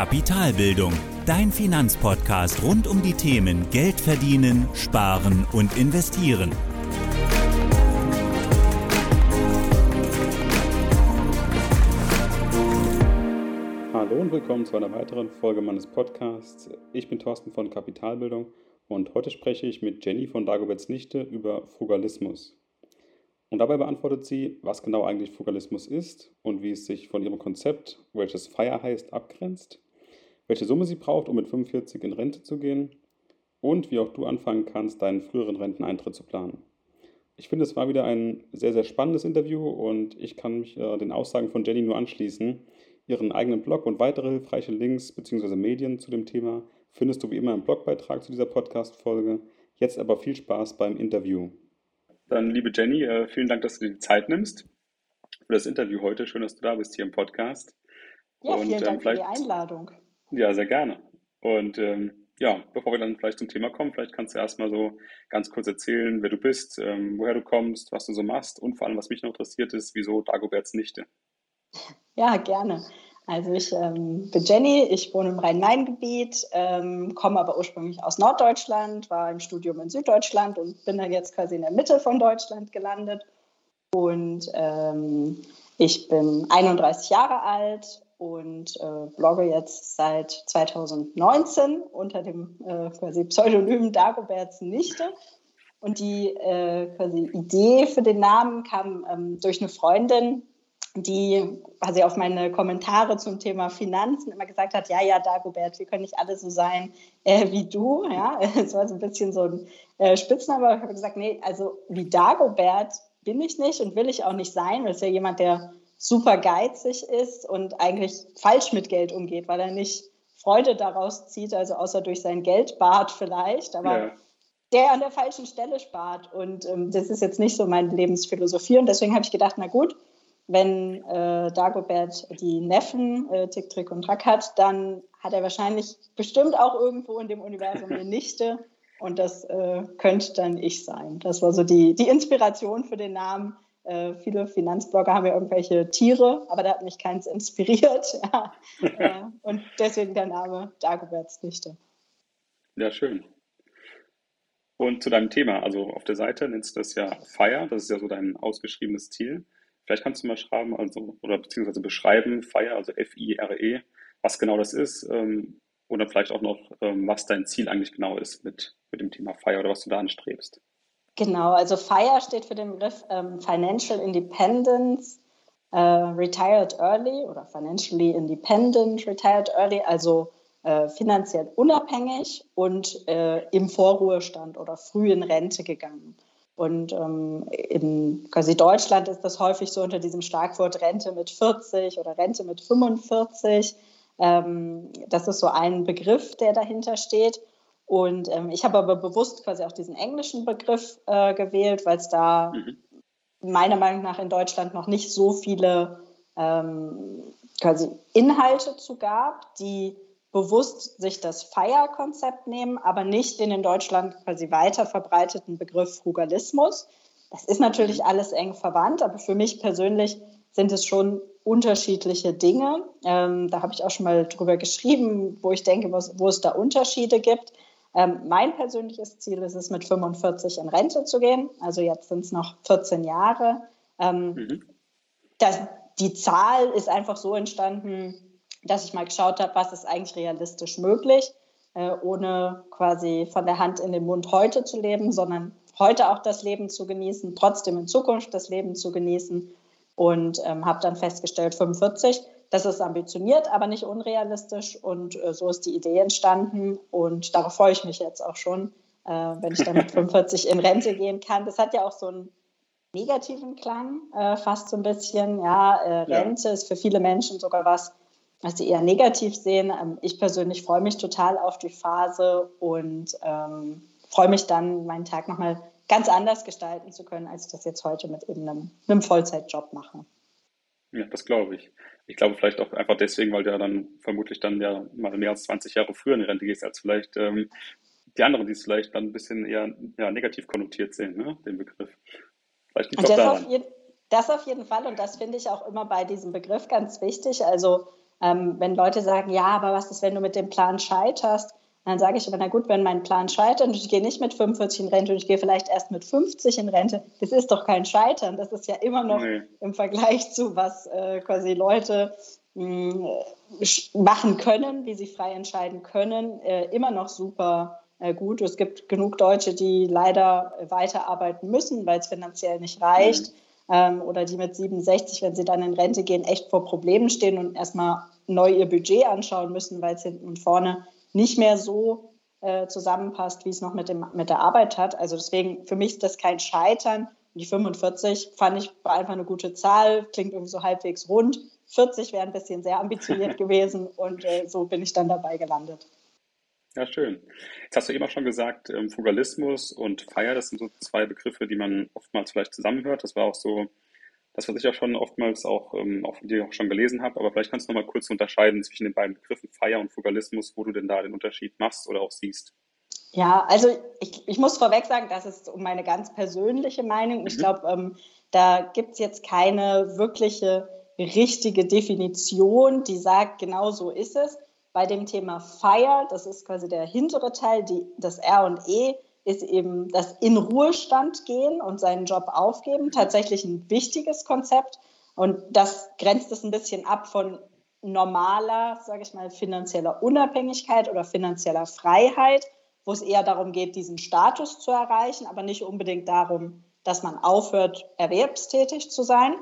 Kapitalbildung, dein Finanzpodcast rund um die Themen Geld verdienen, sparen und investieren. Hallo und willkommen zu einer weiteren Folge meines Podcasts. Ich bin Thorsten von Kapitalbildung und heute spreche ich mit Jenny von Dagoberts Nichte über Frugalismus. Und dabei beantwortet sie, was genau eigentlich Frugalismus ist und wie es sich von ihrem Konzept, welches FIRE heißt, abgrenzt, welche Summe sie braucht, um mit 45 in Rente zu gehen und wie auch du anfangen kannst, deinen früheren Renteneintritt zu planen. Ich finde, es war wieder ein sehr, sehr spannendes Interview und ich kann mich äh, den Aussagen von Jenny nur anschließen. Ihren eigenen Blog und weitere hilfreiche Links bzw. Medien zu dem Thema findest du wie immer im Blogbeitrag zu dieser Podcast-Folge. Jetzt aber viel Spaß beim Interview. Dann, liebe Jenny, äh, vielen Dank, dass du dir die Zeit nimmst für das Interview heute. Schön, dass du da bist hier im Podcast. Ja, vielen Und, Dank ähm, für die Einladung. Ja, sehr gerne. Und ähm, ja, bevor wir dann vielleicht zum Thema kommen, vielleicht kannst du erstmal so ganz kurz erzählen, wer du bist, ähm, woher du kommst, was du so machst und vor allem, was mich noch interessiert ist, wieso Dagoberts Nichte. Ja, gerne. Also ich ähm, bin Jenny, ich wohne im Rhein-Main-Gebiet, ähm, komme aber ursprünglich aus Norddeutschland, war im Studium in Süddeutschland und bin dann jetzt quasi in der Mitte von Deutschland gelandet. Und ähm, ich bin 31 Jahre alt und äh, blogge jetzt seit 2019 unter dem äh, quasi Pseudonym Dagoberts Nichte. Und die äh, quasi Idee für den Namen kam ähm, durch eine Freundin, die quasi auf meine Kommentare zum Thema Finanzen immer gesagt hat, ja, ja, Dagobert, wir können nicht alle so sein äh, wie du. Ja, es war so ein bisschen so ein äh, Spitzname, ich habe gesagt, nee, also wie Dagobert bin ich nicht und will ich auch nicht sein, weil es ja jemand, der super geizig ist und eigentlich falsch mit Geld umgeht, weil er nicht Freude daraus zieht, also außer durch sein Geldbad vielleicht, aber ja. der an der falschen Stelle spart. Und ähm, das ist jetzt nicht so meine Lebensphilosophie. Und deswegen habe ich gedacht, na gut, wenn äh, Dagobert die Neffen äh, Tick, Trick und Track hat, dann hat er wahrscheinlich bestimmt auch irgendwo in dem Universum eine Nichte und das äh, könnte dann ich sein. Das war so die, die Inspiration für den Namen. Äh, viele Finanzblogger haben ja irgendwelche Tiere, aber da hat mich keins inspiriert. Ja. Äh, und deswegen der Name Dagoberts Nichte. Ja, schön. Und zu deinem Thema, also auf der Seite nennst du das ja Fire, das ist ja so dein ausgeschriebenes Ziel. Vielleicht kannst du mal schreiben, also oder beziehungsweise beschreiben, FIRE, also F-I-R-E, was genau das ist ähm, oder vielleicht auch noch, ähm, was dein Ziel eigentlich genau ist mit, mit dem Thema FIRE oder was du da anstrebst. Genau, also FIRE steht für den Begriff ähm, Financial Independence äh, Retired Early oder Financially Independent Retired Early, also äh, finanziell unabhängig und äh, im Vorruhestand oder früh in Rente gegangen. Und ähm, in quasi Deutschland ist das häufig so unter diesem Schlagwort Rente mit 40 oder Rente mit 45. Ähm, das ist so ein Begriff, der dahinter steht. Und ähm, ich habe aber bewusst quasi auch diesen englischen Begriff äh, gewählt, weil es da mhm. meiner Meinung nach in Deutschland noch nicht so viele ähm, quasi Inhalte zu gab, die bewusst sich das Feierkonzept nehmen, aber nicht den in Deutschland quasi weiter verbreiteten Begriff Frugalismus. Das ist natürlich alles eng verwandt, aber für mich persönlich sind es schon unterschiedliche Dinge. Ähm, da habe ich auch schon mal drüber geschrieben, wo ich denke, wo es da Unterschiede gibt. Ähm, mein persönliches Ziel ist es, mit 45 in Rente zu gehen. Also jetzt sind es noch 14 Jahre. Ähm, mhm. das, die Zahl ist einfach so entstanden, dass ich mal geschaut habe, was ist eigentlich realistisch möglich, äh, ohne quasi von der Hand in den Mund heute zu leben, sondern heute auch das Leben zu genießen, trotzdem in Zukunft das Leben zu genießen. Und ähm, habe dann festgestellt, 45, das ist ambitioniert, aber nicht unrealistisch. Und äh, so ist die Idee entstanden. Und darauf freue ich mich jetzt auch schon, äh, wenn ich dann mit 45 in Rente gehen kann. Das hat ja auch so einen negativen Klang, äh, fast so ein bisschen. Ja, äh, Rente ja. ist für viele Menschen sogar was, was sie eher negativ sehen. Ähm, ich persönlich freue mich total auf die Phase und ähm, freue mich dann, meinen Tag nochmal ganz anders gestalten zu können, als ich das jetzt heute mit eben einem, einem Vollzeitjob mache. Ja, das glaube ich. Ich glaube vielleicht auch einfach deswegen, weil du ja dann vermutlich dann ja mal mehr als 20 Jahre früher in die Rente gehst, als vielleicht ähm, die anderen, die es vielleicht dann ein bisschen eher ja, negativ konnotiert sehen, ne, den Begriff. Vielleicht liegt das, auf jeden, das auf jeden Fall und das finde ich auch immer bei diesem Begriff ganz wichtig. Also Ähm, wenn Leute sagen, ja, aber was ist, wenn du mit dem Plan scheiterst? Dann sage ich aber, na gut, wenn mein Plan scheitert und ich gehe nicht mit 45 in Rente und ich gehe vielleicht erst mit 50 in Rente, das ist doch kein Scheitern. Das ist ja immer noch nee. im Vergleich zu, was äh, quasi Leute mh, hm, machen können, wie sie frei entscheiden können, äh, immer noch super äh, gut. Es gibt genug Deutsche, die leider weiterarbeiten müssen, weil es finanziell nicht reicht. Mhm. Ähm, oder die mit 67, wenn sie dann in Rente gehen, echt vor Problemen stehen und erstmal neu ihr Budget anschauen müssen, weil es hinten und vorne nicht mehr so äh, zusammenpasst, wie es noch mit, dem, mit der Arbeit hat. Also deswegen, für mich ist das kein Scheitern. Die 45 fand ich war einfach eine gute Zahl, klingt irgendwie so halbwegs rund. 40 wäre ein bisschen sehr ambitioniert gewesen und äh, so bin ich dann dabei gelandet. Ja, schön. Jetzt hast du eben auch schon gesagt, ähm, Fugalismus und Feier, das sind so zwei Begriffe, die man oftmals vielleicht zusammenhört. Das war auch so das, was ich ja schon oftmals auch, ähm, auch von dir auch schon gelesen habe, aber vielleicht kannst du noch mal kurz unterscheiden zwischen den beiden Begriffen Feier und Fugalismus, wo du denn da den Unterschied machst oder auch siehst. Ja, also ich, ich muss vorweg sagen, das ist um meine ganz persönliche Meinung. Ich mhm. glaube, ähm, da gibt es jetzt keine wirkliche richtige Definition, die sagt, genau so ist es. Bei dem Thema Fire, das ist quasi der hintere Teil, die, das R und E, ist eben das in Ruhestand gehen und seinen Job aufgeben tatsächlich ein wichtiges Konzept. Und das grenzt es ein bisschen ab von normaler, sage ich mal, finanzieller Unabhängigkeit oder finanzieller Freiheit, wo es eher darum geht, diesen Status zu erreichen, aber nicht unbedingt darum, dass man aufhört, erwerbstätig zu sein.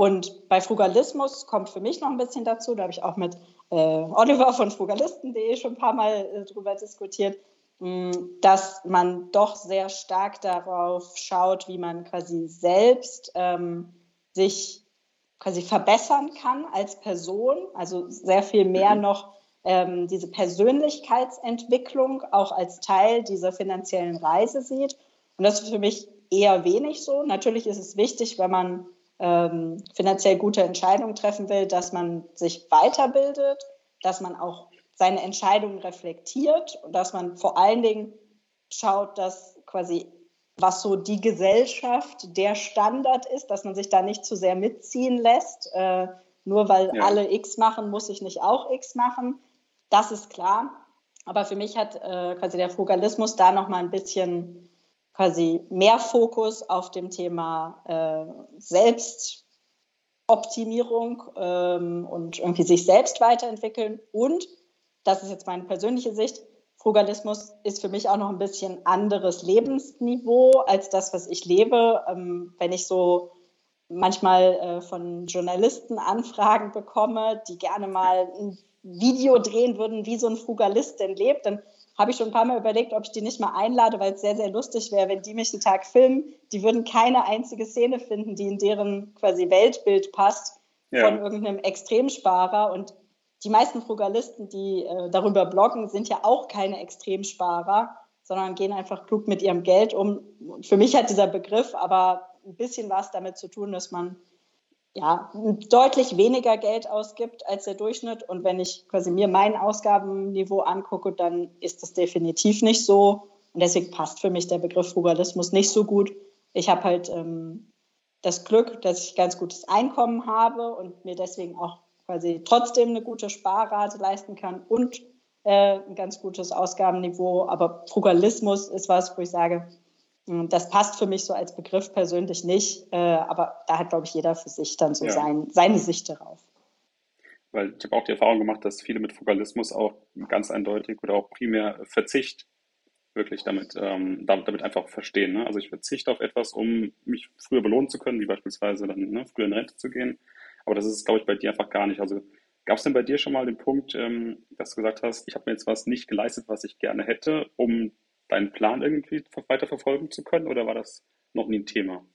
Und bei Frugalismus kommt für mich noch ein bisschen dazu, da habe ich auch mit äh, Oliver von frugalisten.de schon ein paar Mal äh, drüber diskutiert, dass man doch sehr stark darauf schaut, wie man quasi selbst ähm, sich quasi verbessern kann als Person, also sehr viel mehr mhm. noch ähm, diese Persönlichkeitsentwicklung auch als Teil dieser finanziellen Reise sieht. Und das ist für mich eher wenig so. Natürlich ist es wichtig, wenn man ähm, finanziell gute Entscheidungen treffen will, dass man sich weiterbildet, dass man auch seine Entscheidungen reflektiert und dass man vor allen Dingen schaut, dass quasi was so die Gesellschaft der Standard ist, dass man sich da nicht zu sehr mitziehen lässt. Äh, nur weil ja. alle X machen, muss ich nicht auch X machen. Das ist klar. Aber für mich hat äh, quasi der Frugalismus da noch mal ein bisschen quasi mehr Fokus auf dem Thema äh, Selbstoptimierung ähm, und irgendwie sich selbst weiterentwickeln und das ist jetzt meine persönliche Sicht, Frugalismus ist für mich auch noch ein bisschen anderes Lebensniveau als das, was ich lebe. Ähm, wenn ich so manchmal äh, von Journalisten Anfragen bekomme, die gerne mal ein Video drehen würden, wie so ein Frugalist denn lebt, dann habe ich schon ein paar Mal überlegt, ob ich die nicht mal einlade, weil es sehr, sehr lustig wäre, wenn die mich einen Tag filmen. Die würden keine einzige Szene finden, die in deren quasi Weltbild passt ja. von irgendeinem Extremsparer. Und die meisten Frugalisten, die äh, darüber bloggen, sind ja auch keine Extremsparer, sondern gehen einfach klug mit ihrem Geld um. Für mich hat dieser Begriff aber ein bisschen was damit zu tun, dass man ja deutlich weniger Geld ausgibt als der Durchschnitt. Und wenn ich quasi mir mein Ausgabenniveau angucke, dann ist das definitiv nicht so. Und deswegen passt für mich der Begriff Frugalismus nicht so gut. Ich habe halt ähm, das Glück, dass ich ganz gutes Einkommen habe und mir deswegen auch quasi trotzdem eine gute Sparrate leisten kann und äh, ein ganz gutes Ausgabenniveau. Aber Frugalismus ist was, wo ich sage, hm, das passt für mich so als Begriff persönlich nicht, äh, aber da hat, glaube ich, jeder für sich dann so ja. sein, seine Sicht darauf. Weil ich habe auch die Erfahrung gemacht, dass viele mit Frugalismus auch ganz eindeutig oder auch primär Verzicht wirklich damit, ähm, damit, damit, einfach verstehen. Ne? Also ich verzichte auf etwas, um mich früher belohnen zu können, wie beispielsweise dann ne, früher in Rente zu gehen. Aber das ist, glaube ich, bei dir einfach gar nicht. Also gab es denn bei dir schon mal den Punkt, ähm, dass du gesagt hast, ich habe mir jetzt was nicht geleistet, was ich gerne hätte, um deinen Plan irgendwie weiter verfolgen zu können? Oder war das noch nie ein Thema?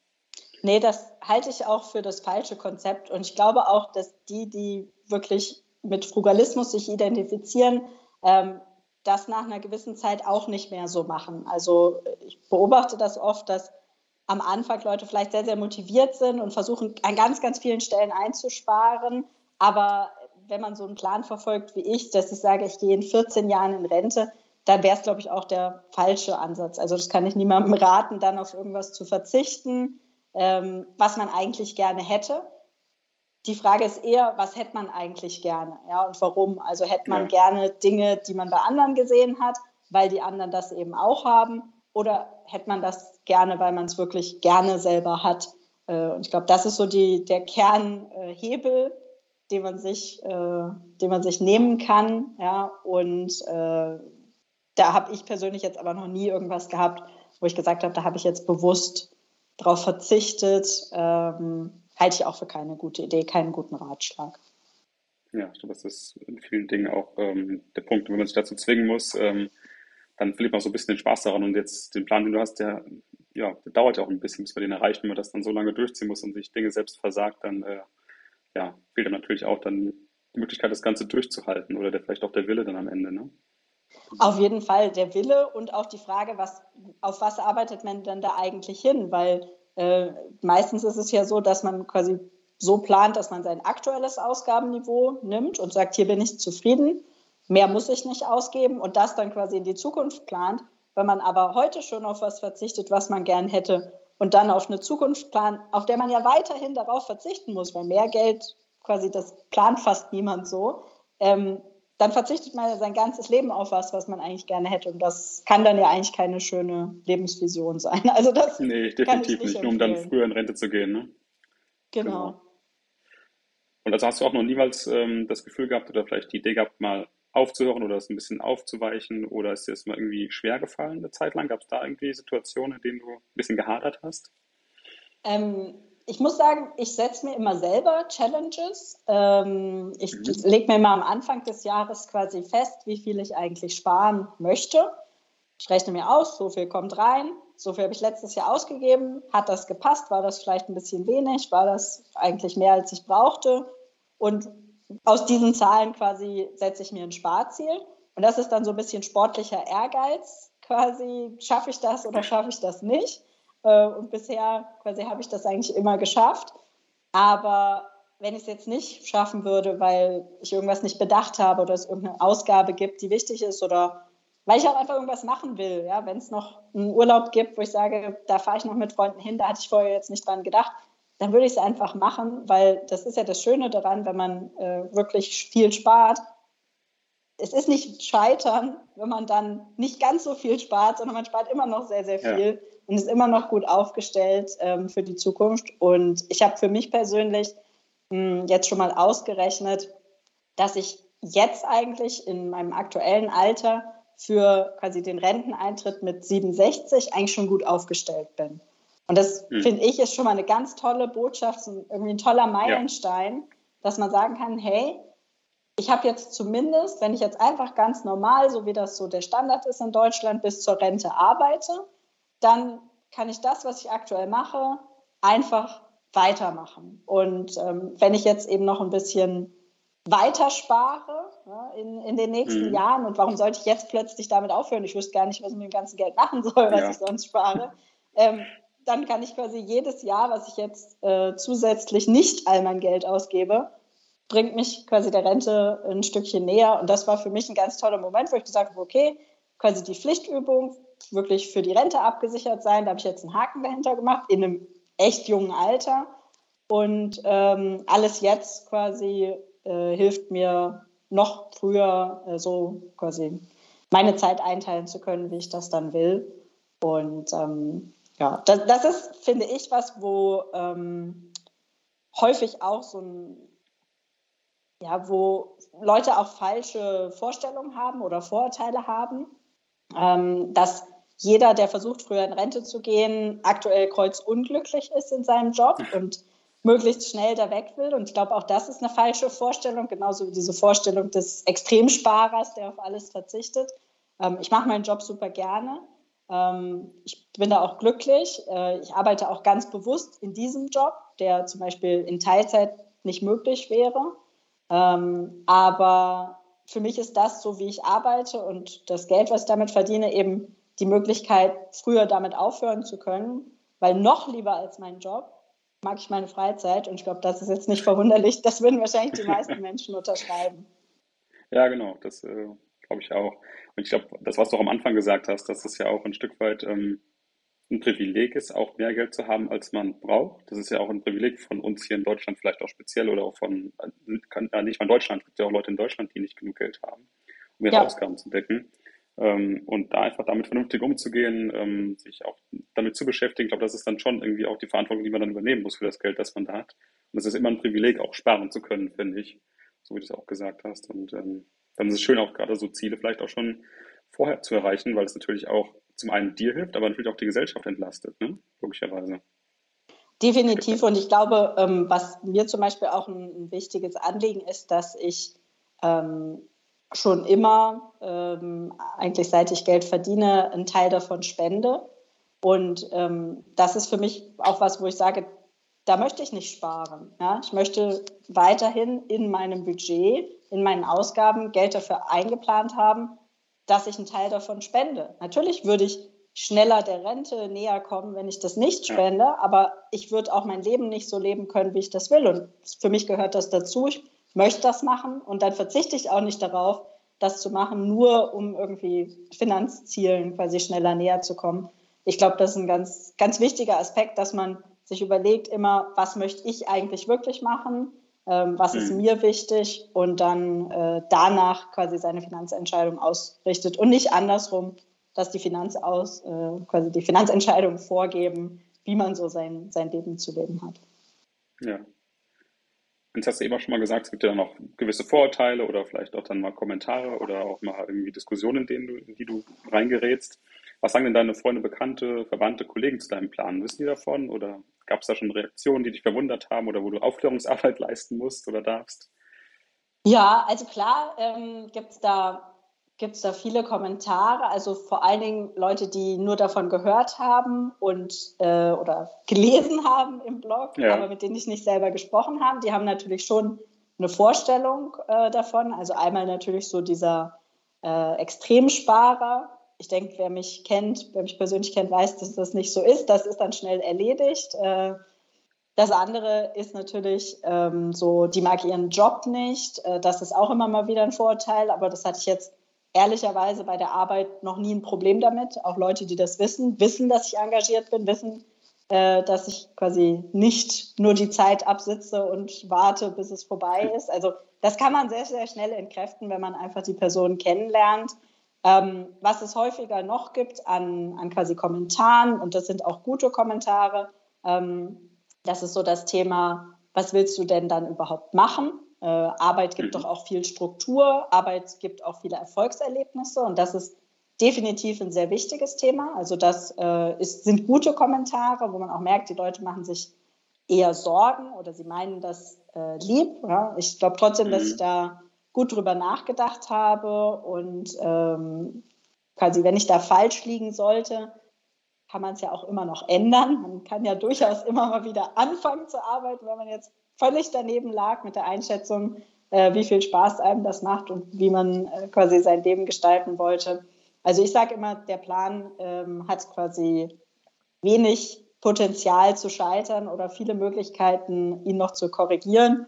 Nee, das halte ich auch für das falsche Konzept. Und ich glaube auch, dass die, die wirklich mit Frugalismus sich identifizieren, ähm, das nach einer gewissen Zeit auch nicht mehr so machen. Also ich beobachte das oft, dass am Anfang Leute vielleicht sehr, sehr motiviert sind und versuchen, an ganz, ganz vielen Stellen einzusparen. Aber wenn man so einen Plan verfolgt wie ich, dass ich sage, ich gehe in 14 Jahren in Rente, da wäre es, glaube ich, auch der falsche Ansatz. Also das kann ich niemandem raten, dann auf irgendwas zu verzichten, ähm, was man eigentlich gerne hätte. die Frage ist eher, was hätte man eigentlich gerne? Ja, und warum? Also hätte man ja. gerne Dinge, die man bei anderen gesehen hat, weil die anderen das eben auch haben? Oder hätte man das gerne, weil man es wirklich gerne selber hat? Äh, und ich glaube, das ist so die, der Kernhebel, den man sich, äh, den man sich nehmen kann. Ja, und äh, da habe ich persönlich jetzt aber noch nie irgendwas gehabt, wo ich gesagt habe, da habe ich jetzt bewusst darauf verzichtet. Ähm, halte ich auch für keine gute Idee, keinen guten Ratschlag. Ja, ich glaube, das ist in vielen Dingen auch ähm, der Punkt, wenn man sich dazu zwingen muss, ähm, dann verliert man so ein bisschen den Spaß daran. Und jetzt den Plan, den du hast, der, ja, der dauert ja auch ein bisschen, bis man den erreicht. Wenn man das dann so lange durchziehen muss und sich Dinge selbst versagt, dann äh, ja, fehlt dann natürlich auch dann die Möglichkeit, das Ganze durchzuhalten oder der, vielleicht auch der Wille dann am Ende. Ne? Auf jeden Fall der Wille und auch die Frage, was, auf was arbeitet man denn da eigentlich hin? Weil äh, meistens ist es ja so, dass man quasi so plant, dass man sein aktuelles Ausgabenniveau nimmt und sagt, hier bin ich zufrieden, mehr muss ich nicht ausgeben und das dann quasi in die Zukunft plant. Wenn man aber heute schon auf was verzichtet, was man gern hätte und dann auf eine Zukunft plant, auf der man ja weiterhin darauf verzichten muss, weil mehr Geld quasi, das plant fast niemand so, ähm, dann verzichtet man sein ganzes Leben auf was, was man eigentlich gerne hätte. Und das kann dann ja eigentlich keine schöne Lebensvision sein. Also das nee, definitiv nicht, nur um dann früher in Rente zu gehen. Ne? Genau. genau. Und also hast du auch noch niemals ähm, das Gefühl gehabt oder vielleicht die Idee gehabt, mal aufzuhören oder es ein bisschen aufzuweichen? Oder ist dir das mal irgendwie schwer gefallen eine Zeit lang? Gab es da irgendwie Situationen, in denen du ein bisschen gehadert hast? Ähm, ich muss sagen, ich setze mir immer selber Challenges. Ähm, ich mhm. lege mir mal am Anfang des Jahres quasi fest, wie viel ich eigentlich sparen möchte. Ich rechne mir aus, so viel kommt rein, so viel habe ich letztes Jahr ausgegeben. Hat das gepasst? War das vielleicht ein bisschen wenig? War das eigentlich mehr, als ich brauchte? Und aus diesen Zahlen quasi setze ich mir ein Sparziel. Und das ist dann so ein bisschen sportlicher Ehrgeiz quasi. Schaffe ich das oder schaffe ich das nicht? Äh, und bisher quasi habe ich das eigentlich immer geschafft. Aber wenn ich es jetzt nicht schaffen würde, weil ich irgendwas nicht bedacht habe oder es irgendeine Ausgabe gibt, die wichtig ist oder weil ich auch einfach irgendwas machen will, ja, wenn es noch einen Urlaub gibt, wo ich sage, da fahre ich noch mit Freunden hin, da hatte ich vorher jetzt nicht dran gedacht, dann würde ich es einfach machen, weil das ist ja das Schöne daran, wenn man äh, wirklich viel spart. Es ist nicht scheitern, wenn man dann nicht ganz so viel spart, sondern man spart immer noch sehr, sehr viel. Ja und ist immer noch gut aufgestellt ähm, für die Zukunft. Und ich habe für mich persönlich mh, hm, jetzt schon mal ausgerechnet, dass ich jetzt eigentlich in meinem aktuellen Alter für quasi den Renteneintritt mit 67 eigentlich schon gut aufgestellt bin. Und das mhm. finde ich ist schon mal eine ganz tolle Botschaft, irgendwie ein toller Meilenstein, ja. dass man sagen kann, hey, ich habe jetzt zumindest, wenn ich jetzt einfach ganz normal, so wie das so der Standard ist in Deutschland, bis zur Rente arbeite, dann kann ich das, was ich aktuell mache, einfach weitermachen. Und ähm, wenn ich jetzt eben noch ein bisschen weiter spare ja, in, in den nächsten mhm. Jahren, und warum sollte ich jetzt plötzlich damit aufhören? Ich wüsste gar nicht, was ich mit dem ganzen Geld machen soll, was ja. ich sonst spare. Ähm, dann kann ich quasi jedes Jahr, was ich jetzt äh, zusätzlich nicht all mein Geld ausgebe, bringt mich quasi der Rente ein Stückchen näher. Und das war für mich ein ganz toller Moment, wo ich gesagt habe, okay, quasi die Pflichtübung wirklich für die Rente abgesichert sein. Da habe ich jetzt einen Haken dahinter gemacht, in einem echt jungen Alter. Und ähm, alles jetzt quasi äh, hilft mir noch früher äh, so quasi meine Zeit einteilen zu können, wie ich das dann will. Und ähm, ja, das, das, ist, finde ich, was, wo ähm, häufig auch so ein, ja, wo Leute auch falsche Vorstellungen haben oder Vorurteile haben ähm, dass jeder, der versucht, früher in Rente zu gehen, aktuell kreuzunglücklich ist in seinem Job und möglichst schnell da weg will. Und ich glaube, auch das ist eine falsche Vorstellung, genauso wie diese Vorstellung des Extremsparers, der auf alles verzichtet. Ähm, ich mache meinen Job super gerne. Ähm, ich bin da auch glücklich. Äh, ich arbeite auch ganz bewusst in diesem Job, der zum Beispiel in Teilzeit nicht möglich wäre. Ähm, aber für mich ist das, so wie ich arbeite und das Geld, was ich damit verdiene, eben die Möglichkeit, früher damit aufhören zu können, weil noch lieber als mein Job mag ich meine Freizeit und ich glaube, das ist jetzt nicht verwunderlich, das würden wahrscheinlich die meisten Menschen unterschreiben. Ja, genau, das äh, glaube ich auch. Und ich glaube, das, was du auch am Anfang gesagt hast, dass das ja auch ein Stück weit ähm, ein Privileg ist, auch mehr Geld zu haben, als man braucht. Das ist ja auch ein Privileg von uns hier in Deutschland vielleicht auch speziell oder auch von, äh, nicht von Deutschland, es gibt ja auch Leute in Deutschland, die nicht genug Geld haben, um ihre ja. Ausgaben zu decken. Ähm, und da einfach damit vernünftig umzugehen, ähm, sich auch damit zu beschäftigen, ich glaube, das ist dann schon irgendwie auch die Verantwortung, die man dann übernehmen muss für das Geld, das man da hat. Und es ist immer ein Privileg, auch sparen zu können, finde ich, so wie du es auch gesagt hast. Und ähm, dann ist es schön, auch gerade so Ziele vielleicht auch schon vorher zu erreichen, weil es natürlich auch zum einen dir hilft, aber natürlich auch die Gesellschaft entlastet, ne? logischerweise. Definitiv. Und ich glaube, ähm, was mir zum Beispiel auch ein, ein, wichtiges Anliegen ist, dass ich ähm, schon immer, ähm, eigentlich seit ich Geld verdiene, einen Teil davon spende. Und ähm, das ist für mich auch was, wo ich sage, da möchte ich nicht sparen. Ja? Ich möchte weiterhin in meinem Budget, in meinen Ausgaben Geld dafür eingeplant haben, dass ich einen Teil davon spende. Natürlich würde ich schneller der Rente näher kommen, wenn ich das nicht spende, aber ich würde auch mein Leben nicht so leben können, wie ich das will. Und für mich gehört das dazu. Ich möchte das machen und dann verzichte ich auch nicht darauf, das zu machen, nur um irgendwie Finanzzielen quasi schneller näher zu kommen. Ich glaube, das ist ein ganz, ganz wichtiger Aspekt, dass man sich überlegt immer, was möchte ich eigentlich wirklich machen, ähm, was mhm. ist mir wichtig und dann äh, danach quasi seine Finanzentscheidung ausrichtet und nicht andersrum, dass die Finanzaus, äh, quasi die Finanzentscheidungen vorgeben, wie man so sein, sein Leben zu leben hat. Ja. Jetzt hast du eben auch schon mal gesagt, es gibt ja auch gewisse Vorurteile oder vielleicht auch dann mal Kommentare oder auch mal irgendwie Diskussionen, in, denen du, in die du reingerätst. Was sagen denn deine Freunde, Bekannte, Verwandte, Kollegen zu deinem Plan? Wissen die davon oder gab es da schon Reaktionen, die dich verwundert haben oder wo du Aufklärungsarbeit leisten musst oder darfst? Ja, also klar ähm, gibt es da, gibt's da viele Kommentare, also vor allen Dingen Leute, die nur davon gehört haben und äh, oder gelesen haben im Blog, ja. aber mit denen ich nicht selber gesprochen habe. Die haben natürlich schon eine Vorstellung äh, davon. Also einmal natürlich so dieser äh, Extremsparer, ich denke, wer mich kennt, wer mich persönlich kennt, weiß, dass das nicht so ist. Das ist dann schnell erledigt. Äh, das andere ist natürlich ähm, so, die mag ihren Job nicht. Äh, das ist auch immer mal wieder ein Vorurteil, aber das hatte ich jetzt ehrlicherweise bei der Arbeit noch nie ein Problem damit. Auch Leute, die das wissen, wissen, dass ich engagiert bin, wissen, äh, dass ich quasi nicht nur die Zeit absitze und warte, bis es vorbei ist. Also das kann man sehr, sehr schnell entkräften, wenn man einfach die Person kennenlernt. Ähm, was es häufiger noch gibt an, an quasi Kommentaren, und das sind auch gute Kommentare, ähm, das ist so das Thema, was willst du denn dann überhaupt machen? Äh, Arbeit gibt mhm. doch auch viel Struktur, Arbeit gibt auch viele Erfolgserlebnisse und das ist definitiv ein sehr wichtiges Thema. Also das äh, ist, sind gute Kommentare, wo man auch merkt, die Leute machen sich eher Sorgen oder sie meinen das äh, lieb. Ja? Ich glaube trotzdem, mhm. dass ich da gut drüber nachgedacht habe und ähm, quasi, wenn ich da falsch liegen sollte, kann man es ja auch immer noch ändern. Man kann ja durchaus immer mal wieder anfangen zu arbeiten, wenn man jetzt völlig daneben lag mit der Einschätzung, äh, wie viel Spaß einem das macht und wie man äh, quasi sein Leben gestalten wollte. Also ich sage immer, der Plan ähm, hat quasi wenig Potenzial zu scheitern oder viele Möglichkeiten, ihn noch zu korrigieren.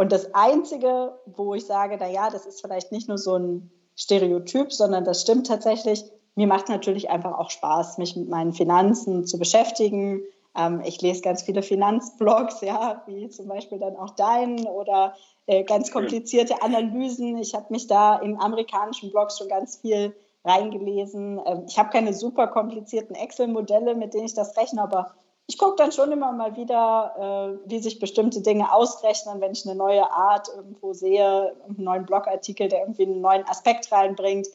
Und das Einzige, wo ich sage, na ja, das ist vielleicht nicht nur so ein Stereotyp, sondern das stimmt tatsächlich. Mir macht natürlich einfach auch Spaß, mich mit meinen Finanzen zu beschäftigen. Ähm, ich lese ganz viele Finanzblogs, ja, wie zum Beispiel dann auch deinen oder äh, ganz komplizierte Analysen. Ich habe mich da in amerikanischen Blogs schon ganz viel reingelesen. Ähm, ich habe keine super komplizierten Excel-Modelle, mit denen ich das rechne, aber ich gucke dann schon immer mal wieder, äh, wie sich bestimmte Dinge ausrechnen, wenn ich eine neue Art irgendwo sehe, einen neuen Blogartikel, der irgendwie einen neuen Aspekt reinbringt.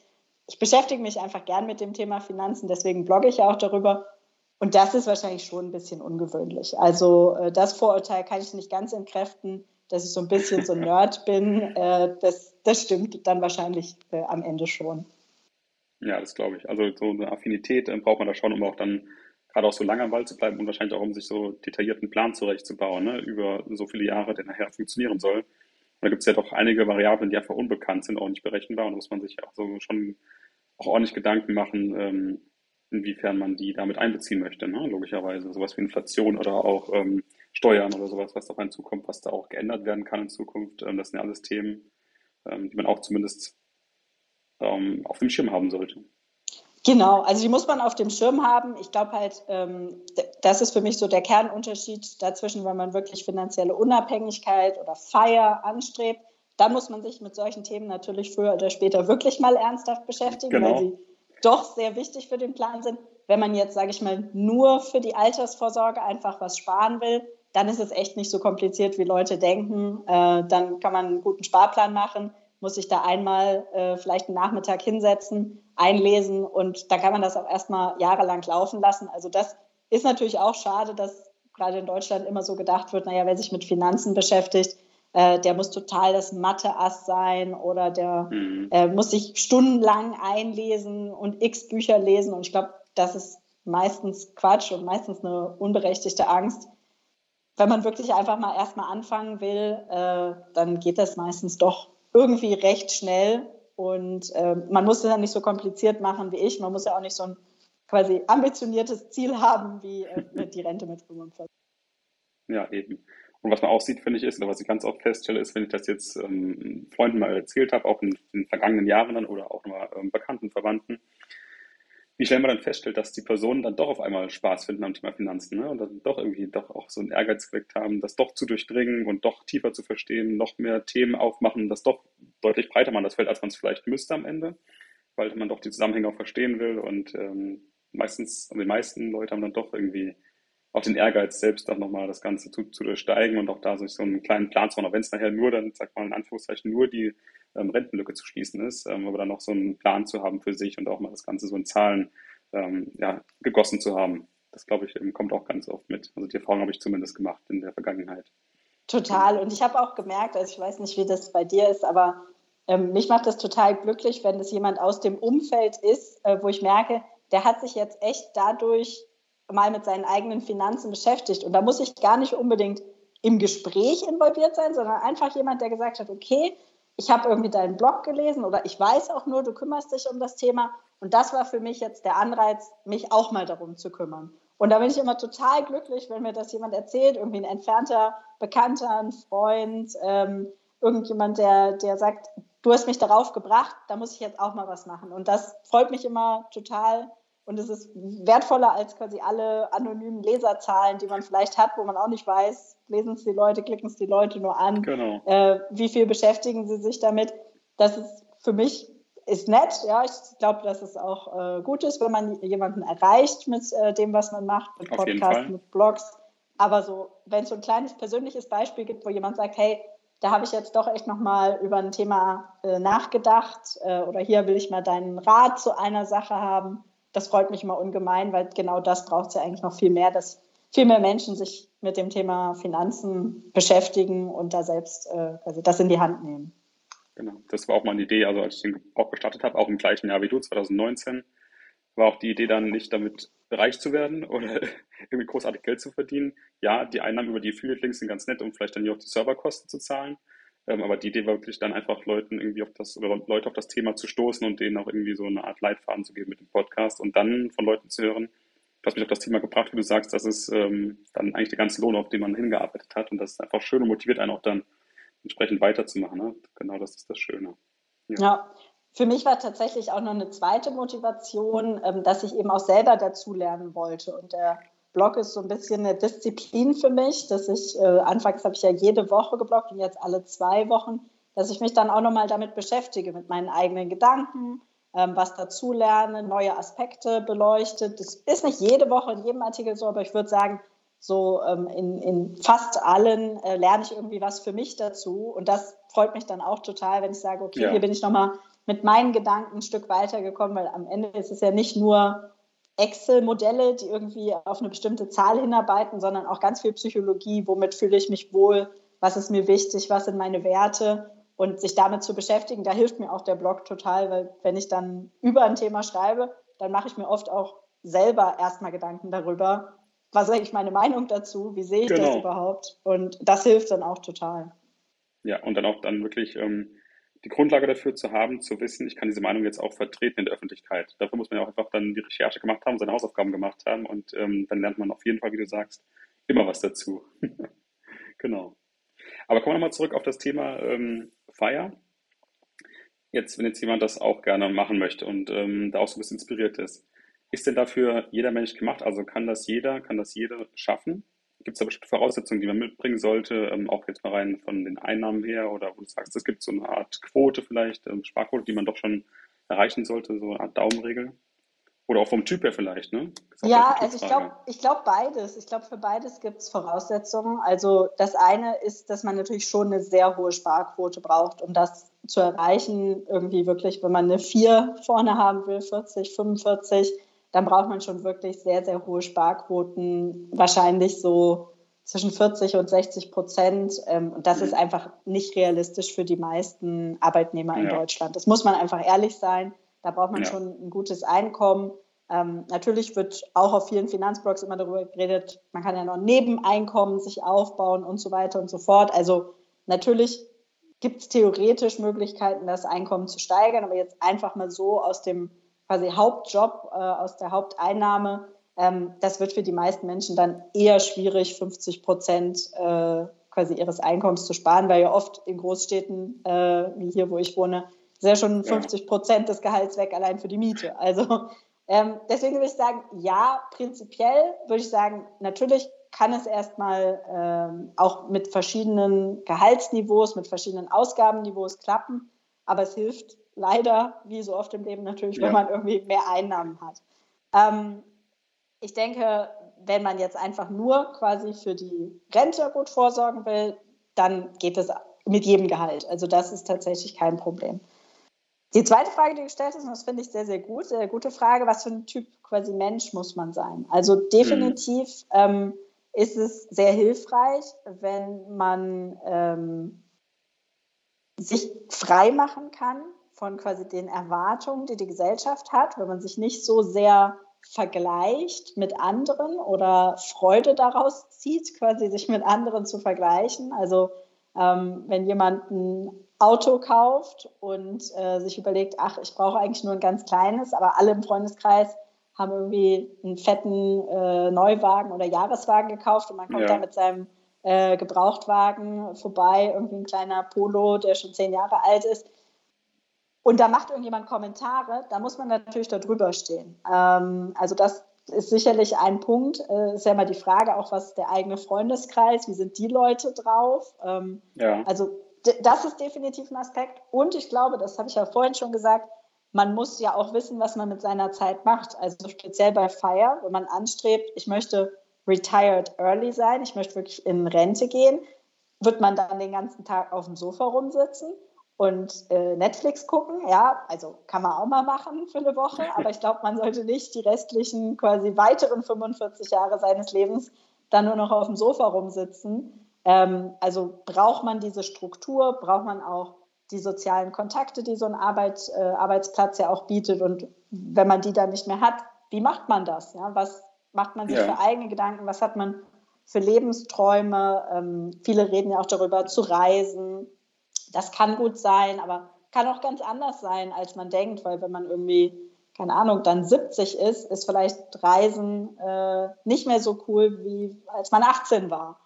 Ich beschäftige mich einfach gern mit dem Thema Finanzen, deswegen blogge ich ja auch darüber. Und das ist wahrscheinlich schon ein bisschen ungewöhnlich. Also äh, das Vorurteil kann ich nicht ganz entkräften, dass ich so ein bisschen so ein Nerd bin. Äh, das, das stimmt dann wahrscheinlich äh, am Ende schon. Ja, das glaube ich. Also so eine Affinität äh, braucht man da schon, um auch dann gerade auch so lange am Ball zu bleiben und wahrscheinlich auch, um sich so detaillierten Plan zurechtzubauen, ne, über so viele Jahre, der nachher funktionieren soll. Und da gibt es ja doch einige Variablen, die einfach unbekannt sind, auch nicht berechenbar und da muss man sich auch so schon auch ordentlich Gedanken machen, ähm, inwiefern man die damit einbeziehen möchte, ne? logischerweise. Sowas wie Inflation oder auch ähm, Steuern oder sowas, was auf einen zukommt, was da auch geändert werden kann in Zukunft. Ähm, das sind ja alles Themen, ähm, die man auch zumindest ähm, auf dem Schirm haben sollte. Genau, also die muss man auf dem Schirm haben. Ich glaube halt, ähm, das ist für mich so der Kernunterschied dazwischen, wenn man wirklich finanzielle Unabhängigkeit oder Feier anstrebt. Dann muss man sich mit solchen Themen natürlich früher oder später wirklich mal ernsthaft beschäftigen, genau. weil sie doch sehr wichtig für den Plan sind. Wenn man jetzt, sage ich mal, nur für die Altersvorsorge einfach was sparen will, dann ist es echt nicht so kompliziert, wie Leute denken. Äh, dann kann man einen guten Sparplan machen, muss sich da einmal äh, vielleicht einen Nachmittag hinsetzen, einlesen und da kann man das auch erstmal jahrelang laufen lassen. Also das ist natürlich auch schade, dass gerade in Deutschland immer so gedacht wird, naja, wer sich mit Finanzen beschäftigt, äh, der muss total das Mathe-Ass sein oder der mhm. äh, muss sich stundenlang einlesen und x Bücher lesen. Und ich glaube, das ist meistens Quatsch und meistens eine unberechtigte Angst. Wenn man wirklich einfach mal erstmal anfangen will, äh, dann geht das meistens doch irgendwie recht schnell und äh, man muss es ja nicht so kompliziert machen wie ich. Man muss ja auch nicht so ein quasi ambitioniertes Ziel haben wie äh, die Rente mit 45. Ja, eben. Und was man auch sieht, finde ich, ist, oder was ich ganz oft feststelle, ist, wenn ich das jetzt ähm, Freunden mal erzählt habe, auch in, in den vergangenen Jahren dann oder auch mal ähm, Bekannten, Verwandten, wie schnell man dann feststellt, dass die Personen dann doch auf einmal Spaß finden am Thema Finanzen ne? und dann doch irgendwie doch auch so einen Ehrgeiz geweckt haben, das doch zu durchdringen und doch tiefer zu verstehen, noch mehr Themen aufmachen, das doch deutlich breiter machen das Feld, als man es vielleicht müsste am Ende, weil man doch die Zusammenhänge auch verstehen will und ähm, meistens, also die meisten Leute haben dann doch irgendwie auch den Ehrgeiz, selbst dann nochmal das Ganze zu, zu durchsteigen und auch da sich so einen kleinen Plan zu machen, wenn es nachher nur dann, sag mal in Anführungszeichen, nur die ähm, Rentenlücke zu schließen ist, ähm, aber dann noch so einen Plan zu haben für sich und auch mal das Ganze so in Zahlen ähm, ja, gegossen zu haben. Das, glaube ich, kommt auch ganz oft mit. Also die Erfahrung habe ich zumindest gemacht in der Vergangenheit. Total. Und ich habe auch gemerkt, also ich weiß nicht, wie das bei dir ist, aber ähm, mich macht das total glücklich, wenn es jemand aus dem Umfeld ist, äh, wo ich merke, der hat sich jetzt echt dadurch mal mit seinen eigenen Finanzen beschäftigt. Und da muss ich gar nicht unbedingt im Gespräch involviert sein, sondern einfach jemand, der gesagt hat, okay, ich habe irgendwie deinen Blog gelesen oder ich weiß auch nur, du kümmerst dich um das Thema. Und das war für mich jetzt der Anreiz, mich auch mal darum zu kümmern. Und da bin ich immer total glücklich, wenn mir das jemand erzählt, irgendwie ein entfernter Bekannter, ein Freund, ähm, irgendjemand, der, der sagt, du hast mich darauf gebracht, da muss ich jetzt auch mal was machen. Und das freut mich immer total, und es ist wertvoller als quasi alle anonymen Leserzahlen, die man vielleicht hat, wo man auch nicht weiß, lesen es die Leute, klicken es die Leute nur an, genau. äh, wie viel beschäftigen sie sich damit. Das ist für mich ist nett, ja, ich glaube, dass es auch äh, gut ist, wenn man jemanden erreicht mit äh, dem, was man macht, mit Podcasts, mit Blogs. Aber so, wenn es so ein kleines persönliches Beispiel gibt, wo jemand sagt, hey, da habe ich jetzt doch echt nochmal über ein Thema äh, nachgedacht äh, oder hier will ich mal deinen Rat zu einer Sache haben, das freut mich immer ungemein, weil genau das braucht es ja eigentlich noch viel mehr, dass viel mehr Menschen sich mit dem Thema Finanzen beschäftigen und da selbst äh, also das in die Hand nehmen. Genau, das war auch mal eine Idee, also als ich den auch gestartet habe, auch im gleichen Jahr wie du, 2019, war auch die Idee dann nicht damit reich zu werden oder irgendwie großartig Geld zu verdienen. Ja, die Einnahmen über die Affiliate-Links sind ganz nett, um vielleicht dann hier auch die Serverkosten zu zahlen. Ähm, aber die Idee war wirklich dann einfach Leuten irgendwie auf das oder Leute auf das Thema zu stoßen und denen auch irgendwie so eine Art Leitfaden zu geben mit dem Podcast und dann von Leuten zu hören, hast mich auf das Thema gebracht, wie du sagst, das ist ähm, dann eigentlich der ganze Lohn, auf den man hingearbeitet hat und das ist einfach schön und motiviert einen auch dann entsprechend weiterzumachen. Ne? Genau das ist das Schöne. Ja. ja. Für mich war tatsächlich auch noch eine zweite Motivation, ähm, dass ich eben auch selber dazulernen wollte. Und der Blog ist so ein bisschen eine Disziplin für mich, dass ich, äh, anfangs habe ich ja jede Woche gebloggt und jetzt alle zwei Wochen, dass ich mich dann auch nochmal damit beschäftige, mit meinen eigenen Gedanken, ähm, was dazulerne, neue Aspekte beleuchtet. Das ist nicht jede Woche in jedem Artikel so, aber ich würde sagen, so ähm, in, in fast allen äh, lerne ich irgendwie was für mich dazu. Und das freut mich dann auch total, wenn ich sage, okay, ja. hier bin ich nochmal mit meinen Gedanken ein Stück weitergekommen, weil am Ende ist es ja nicht nur Excel-Modelle, die irgendwie auf eine bestimmte Zahl hinarbeiten, sondern auch ganz viel Psychologie, womit fühle ich mich wohl, was ist mir wichtig, was sind meine Werte und sich damit zu beschäftigen, da hilft mir auch der Blog total, weil wenn ich dann über ein Thema schreibe, dann mache ich mir oft auch selber erstmal Gedanken darüber, was ist eigentlich meine Meinung dazu, wie sehe ich genau. das überhaupt und das hilft dann auch total. Ja, und dann auch dann wirklich ähm, die Grundlage dafür zu haben, zu wissen, ich kann diese Meinung jetzt auch vertreten in der Öffentlichkeit. Dafür muss man ja auch einfach dann die Recherche gemacht haben, seine Hausaufgaben gemacht haben und ähm, dann lernt man auf jeden Fall, wie du sagst, immer was dazu. genau. Aber kommen wir nochmal zurück auf das Thema ähm, Feier. jetzt, wenn jetzt jemand das auch gerne machen möchte und ähm, da auch so ein bisschen inspiriert ist, ist denn dafür jeder Mensch gemacht? Also kann das jeder, kann das jeder schaffen? Gibt es da bestimmte Voraussetzungen, die man mitbringen sollte, ähm, auch jetzt mal rein von den Einnahmen her oder wo du sagst, es gibt so eine Art Quote vielleicht, ähm, Sparquote, die man doch schon erreichen sollte, so eine Art Daumenregel? Oder auch vom Typ her vielleicht, ne? Ja, also ich glaube ich glaub beides. Ich glaube, für beides gibt es Voraussetzungen. Also das eine ist, dass man natürlich schon eine sehr hohe Sparquote braucht, um das zu erreichen. Irgendwie wirklich, wenn man eine 4 vorne haben will, 40, 45, dann braucht man schon wirklich sehr, sehr hohe Sparquoten. Wahrscheinlich so zwischen 40 und 60 Prozent. Ähm, und das mhm. ist einfach nicht realistisch für die meisten Arbeitnehmer in ja. Deutschland. Das muss man einfach ehrlich sein. Da braucht man ja. schon ein gutes Einkommen. Ähm, natürlich wird auch auf vielen Finanzblogs immer darüber geredet, man kann ja noch Nebeneinkommen sich aufbauen und so weiter und so fort. Also natürlich gibt es theoretisch Möglichkeiten, das Einkommen zu steigern, aber jetzt einfach mal so aus dem quasi Hauptjob, äh, aus der Haupteinnahme, ähm, das wird für die meisten Menschen dann eher schwierig, 50 Prozent äh, quasi ihres Einkommens zu sparen, weil ja oft in Großstädten, äh, wie hier, wo ich wohne, ja schon 50 Prozent des Gehalts weg, allein für die Miete. Also ähm, deswegen würde ich sagen, ja, prinzipiell würde ich sagen, natürlich kann es erstmal ähm, auch mit verschiedenen Gehaltsniveaus, mit verschiedenen Ausgabenniveaus klappen, aber es hilft leider, wie so oft im Leben natürlich, ja. wenn man irgendwie mehr Einnahmen hat. Ähm, ich denke, wenn man jetzt einfach nur quasi für die Rente gut vorsorgen will, dann geht es mit jedem Gehalt. Also das ist tatsächlich kein Problem. Die zweite Frage, die gestellt ist, und das finde ich sehr, sehr gut, sehr gute Frage, was für ein Typ quasi Mensch muss man sein? Also definitiv mhm. ähm, ist es sehr hilfreich, wenn man ähm, sich frei machen kann von quasi den Erwartungen, die die Gesellschaft hat, wenn man sich nicht so sehr vergleicht mit anderen oder Freude daraus zieht, quasi sich mit anderen zu vergleichen. Also ähm, wenn jemand ein Auto kauft und äh, sich überlegt, ach, ich brauche eigentlich nur ein ganz kleines, aber alle im Freundeskreis haben irgendwie einen fetten äh, Neuwagen oder Jahreswagen gekauft und man kommt ja. da mit seinem äh, Gebrauchtwagen vorbei, irgendwie ein kleiner Polo, der schon zehn Jahre alt ist. Und da macht irgendjemand Kommentare, da muss man natürlich da drüber stehen. Ähm, also das ist sicherlich ein Punkt. Äh, ist ja immer die Frage auch, was der eigene Freundeskreis, wie sind die Leute drauf? Ähm, ja. Also das ist definitiv ein Aspekt. Und ich glaube, das habe ich ja vorhin schon gesagt, man muss ja auch wissen, was man mit seiner Zeit macht. Also speziell bei Fire, wenn man anstrebt, ich möchte retired early sein, ich möchte wirklich in Rente gehen, wird man dann den ganzen Tag auf dem Sofa rumsitzen und äh, Netflix gucken. Ja, also kann man auch mal machen für eine Woche, aber ich glaube, man sollte nicht die restlichen quasi weiteren 45 Jahre seines Lebens dann nur noch auf dem Sofa rumsitzen. Ähm, also braucht man diese Struktur, braucht man auch die sozialen Kontakte, die so ein Arbeit, äh, Arbeitsplatz ja auch bietet. Und wenn man die dann nicht mehr hat, wie macht man das? Ja? Was macht man sich ja. für eigene Gedanken? Was hat man für Lebensträume? Ähm, viele reden ja auch darüber, zu reisen. Das kann gut sein, aber kann auch ganz anders sein, als man denkt, weil wenn man irgendwie, keine Ahnung, dann 70 ist, ist vielleicht Reisen äh, nicht mehr so cool, wie als man 18 war.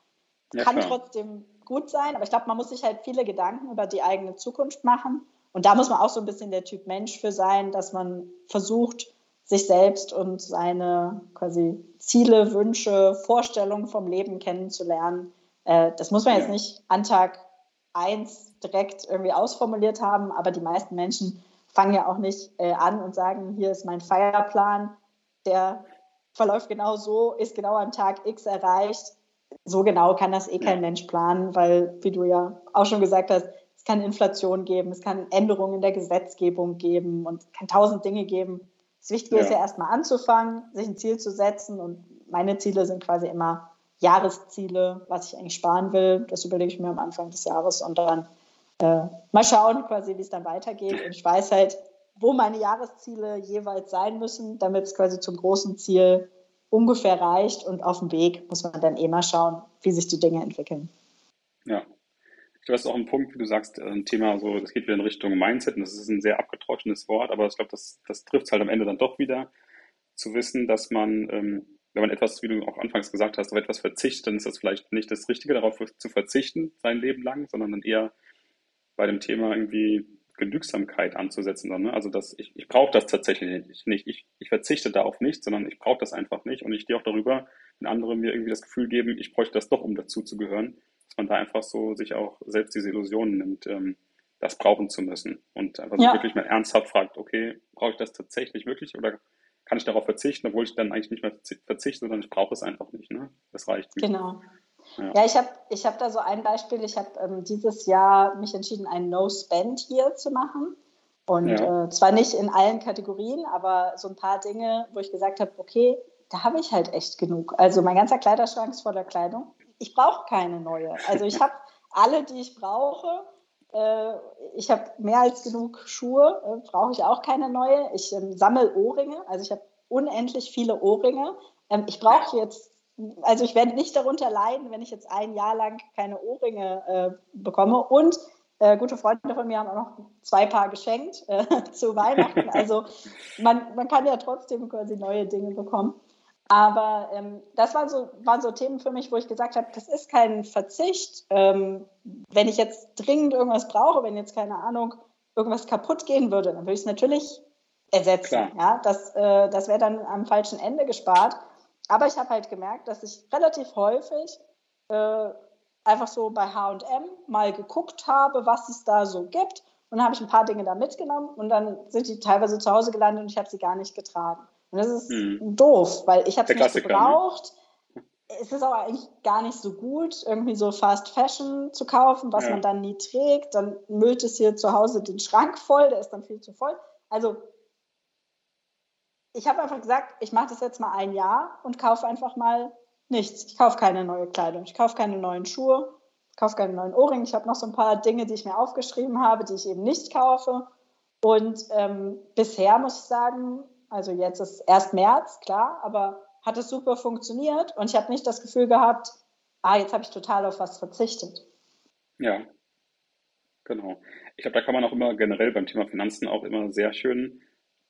Ja, kann klar. trotzdem gut sein, aber ich glaube, man muss sich halt viele Gedanken über die eigene Zukunft machen. Und da muss man auch so ein bisschen der Typ Mensch für sein, dass man versucht, sich selbst und seine quasi Ziele, Wünsche, Vorstellungen vom Leben kennenzulernen. Äh, das muss man jetzt nicht an Tag 1 direkt irgendwie ausformuliert haben, aber die meisten Menschen fangen ja auch nicht äh, an und sagen, hier ist mein Feierplan, der verläuft genau so, ist genau am Tag X erreicht so genau kann das eh kein Mensch planen, weil, wie du ja auch schon gesagt hast, es kann Inflation geben, es kann Änderungen in der Gesetzgebung geben und kann tausend Dinge geben. Das Wichtige ja. ist ja erstmal anzufangen, sich ein Ziel zu setzen und meine Ziele sind quasi immer Jahresziele, was ich eigentlich sparen will. Das überlege ich mir am Anfang des Jahres und dann äh, mal schauen, quasi, wie es dann weitergeht. Und ich weiß halt, wo meine Jahresziele jeweils sein müssen, damit es quasi zum großen Ziel ungefähr reicht und auf dem Weg muss man dann eh mal schauen, wie sich die Dinge entwickeln. Ja. Das ist auch ein Punkt, wie du sagst, ein Thema, so, das geht wieder in Richtung Mindset und das ist ein sehr abgetroschenes Wort, aber ich glaube, das, das trifft es halt am Ende dann doch wieder, zu wissen, dass man, ähm, wenn man etwas, wie du auch anfangs gesagt hast, auf etwas verzichtet, dann ist das vielleicht nicht das Richtige, darauf zu verzichten, sein Leben lang, sondern dann eher bei dem Thema irgendwie Genügsamkeit anzusetzen. Ne? Also dass ich, ich brauche das tatsächlich nicht. Ich, ich verzichte da auf nichts, sondern ich brauche das einfach nicht. Und ich stehe auch darüber, wenn andere mir irgendwie das Gefühl geben, ich bräuchte das doch, um dazu zu gehören, dass man da einfach so sich auch selbst diese Illusionen nimmt, ähm, das brauchen zu müssen. Und einfach ja. so wirklich mal ernsthaft fragt, okay, brauche ich das tatsächlich wirklich oder kann ich darauf verzichten, obwohl ich dann eigentlich nicht mehr verzichte, sondern ich brauche es einfach nicht. Ne? Das reicht mir. Genau. Ja, ja ich habe ich hab da so ein Beispiel. Ich habe ähm, dieses Jahr mich entschieden, ein No-Spend hier zu machen. Und ja. äh, zwar nicht in allen Kategorien, aber so ein paar Dinge, wo ich gesagt habe, okay, da habe ich halt echt genug. Also mein ganzer Kleiderschrank ist voller Kleidung. Ich brauche keine neue. Also ich habe alle, die ich brauche. Äh, ich habe mehr als genug Schuhe, äh, brauche ich auch keine neue. Ich ähm, sammle Ohrringe, also ich habe unendlich viele Ohrringe. Ähm, ich brauche jetzt also ich werde nicht darunter leiden, wenn ich jetzt ein Jahr lang keine Ohrringe äh, bekomme. Und äh, gute Freunde von mir haben auch noch zwei Paar geschenkt äh, zu Weihnachten. Also man, man kann ja trotzdem quasi neue Dinge bekommen. Aber ähm, das waren so, waren so Themen für mich, wo ich gesagt habe, das ist kein Verzicht. Ähm, wenn ich jetzt dringend irgendwas brauche, wenn jetzt keine Ahnung, irgendwas kaputt gehen würde, dann würde ich es natürlich ersetzen. Ja, das, äh, das wäre dann am falschen Ende gespart. Aber ich habe halt gemerkt, dass ich relativ häufig äh, einfach so bei HM mal geguckt habe, was es da so gibt. Und dann habe ich ein paar Dinge da mitgenommen und dann sind die teilweise zu Hause gelandet und ich habe sie gar nicht getragen. Und das ist hm. doof, weil ich habe es nicht ne? gebraucht. Ne? Es ist auch eigentlich gar nicht so gut, irgendwie so Fast Fashion zu kaufen, was ja. man dann nie trägt. Dann müllt es hier zu Hause den Schrank voll, der ist dann viel zu voll. Also ich habe einfach gesagt, ich mache das jetzt mal ein Jahr und kaufe einfach mal nichts. Ich kaufe keine neue Kleidung, ich kaufe keine neuen Schuhe, ich kaufe keine neuen Ohrringe. Ich habe noch so ein paar Dinge, die ich mir aufgeschrieben habe, die ich eben nicht kaufe. Und ähm, bisher muss ich sagen, also jetzt ist erst März, klar, aber hat es super funktioniert und ich habe nicht das Gefühl gehabt, ah, jetzt habe ich total auf was verzichtet. Ja, genau. Ich glaube, da kann man auch immer generell beim Thema Finanzen auch immer sehr schön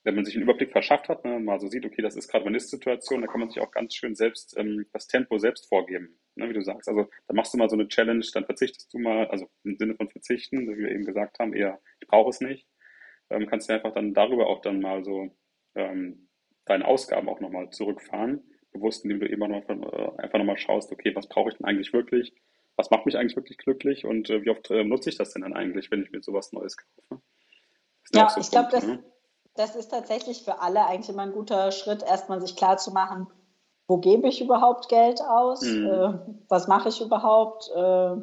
wenn man sich einen Überblick verschafft hat, ne, mal so sieht, okay, das ist gerade meine Ist-Situation, da kann man sich auch ganz schön selbst ähm, das Tempo selbst vorgeben, ne, wie du sagst. Also da machst du mal so eine Challenge, dann verzichtest du mal, also im Sinne von verzichten, wie wir eben gesagt haben, eher, ich brauche es nicht. Ähm, kannst du einfach dann darüber auch dann mal so ähm, deine Ausgaben auch nochmal zurückfahren, bewusst, indem du eben noch äh, einfach nochmal schaust, okay, was brauche ich denn eigentlich wirklich? Was macht mich eigentlich wirklich glücklich und äh, wie oft äh, nutze ich das denn dann eigentlich, wenn ich mir sowas Neues kaufe? Ja, so ich glaube, das, ne? das ist tatsächlich für alle eigentlich immer ein guter Schritt, erstmal sich klar zu machen, wo gebe ich überhaupt Geld aus, mhm. äh, was mache ich überhaupt. Äh,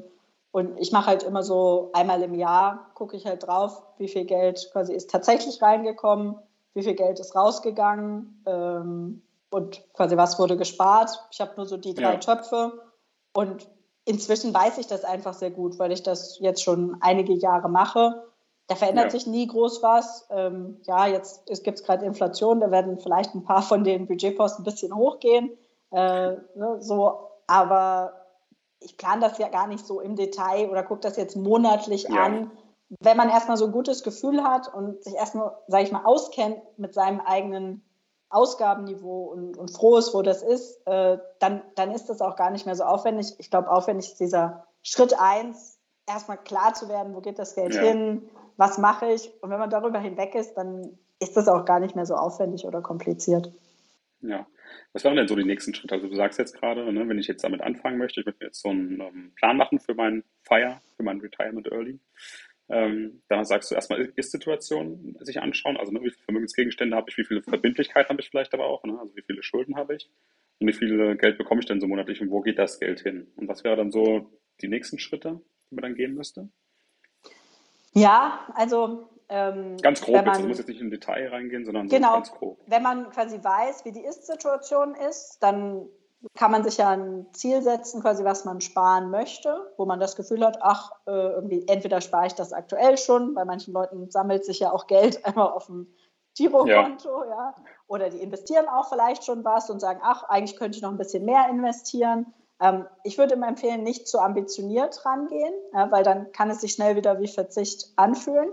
und ich mache halt immer so einmal im Jahr, gucke ich halt drauf, wie viel Geld quasi ist tatsächlich reingekommen, wie viel Geld ist rausgegangen ähm, und quasi was wurde gespart. Ich habe nur so die drei ja. Töpfe und inzwischen weiß ich das einfach sehr gut, weil ich das jetzt schon einige Jahre mache da verändert ja. sich nie groß was. Ähm, ja, jetzt gibt es gerade Inflation, da werden vielleicht ein paar von den Budgetposten ein bisschen hochgehen. Äh, ne, so, aber ich plane das ja gar nicht so im Detail oder gucke das jetzt monatlich ja. an. Wenn man erstmal so ein gutes Gefühl hat und sich erstmal, sage ich mal, auskennt mit seinem eigenen Ausgabenniveau und, und froh ist, wo das ist, äh, dann, dann ist das auch gar nicht mehr so aufwendig. Ich glaube, aufwendig ist dieser Schritt eins, erstmal klar zu werden, wo geht das Geld ja. hin, was mache ich? Und wenn man darüber hinweg ist, dann ist das auch gar nicht mehr so aufwendig oder kompliziert. Ja. Was wären denn so die nächsten Schritte? Also du sagst jetzt gerade, ne, wenn ich jetzt damit anfangen möchte, ich möchte mir jetzt so einen ähm, Plan machen für meinen Fire, für mein Retirement Early. Ähm, dann sagst du erstmal Ist-Situation sich anschauen, also ne, wie viele Vermögensgegenstände habe ich, wie viele Verbindlichkeiten habe ich vielleicht aber auch, ne, also wie viele Schulden habe ich und wie viel Geld bekomme ich denn so monatlich und wo geht das Geld hin? Und was wäre dann so die nächsten Schritte, die man dann gehen müsste? Ja, also. Ähm, ganz grob, man, jetzt, du musst jetzt nicht im Detail reingehen, sondern genau, ganz grob. Wenn man quasi weiß, wie die Ist-Situation ist, dann kann man sich ja ein Ziel setzen, quasi was man sparen möchte, wo man das Gefühl hat, ach, äh, irgendwie entweder spare ich das aktuell schon, bei manchen Leuten sammelt sich ja auch Geld einmal auf dem Girokonto, ja. ja. Oder die investieren auch vielleicht schon was und sagen, ach, eigentlich könnte ich noch ein bisschen mehr investieren. Ähm, ich würde immer empfehlen, nicht zu ambitioniert rangehen, ja, weil dann kann es sich schnell wieder wie Verzicht anfühlen.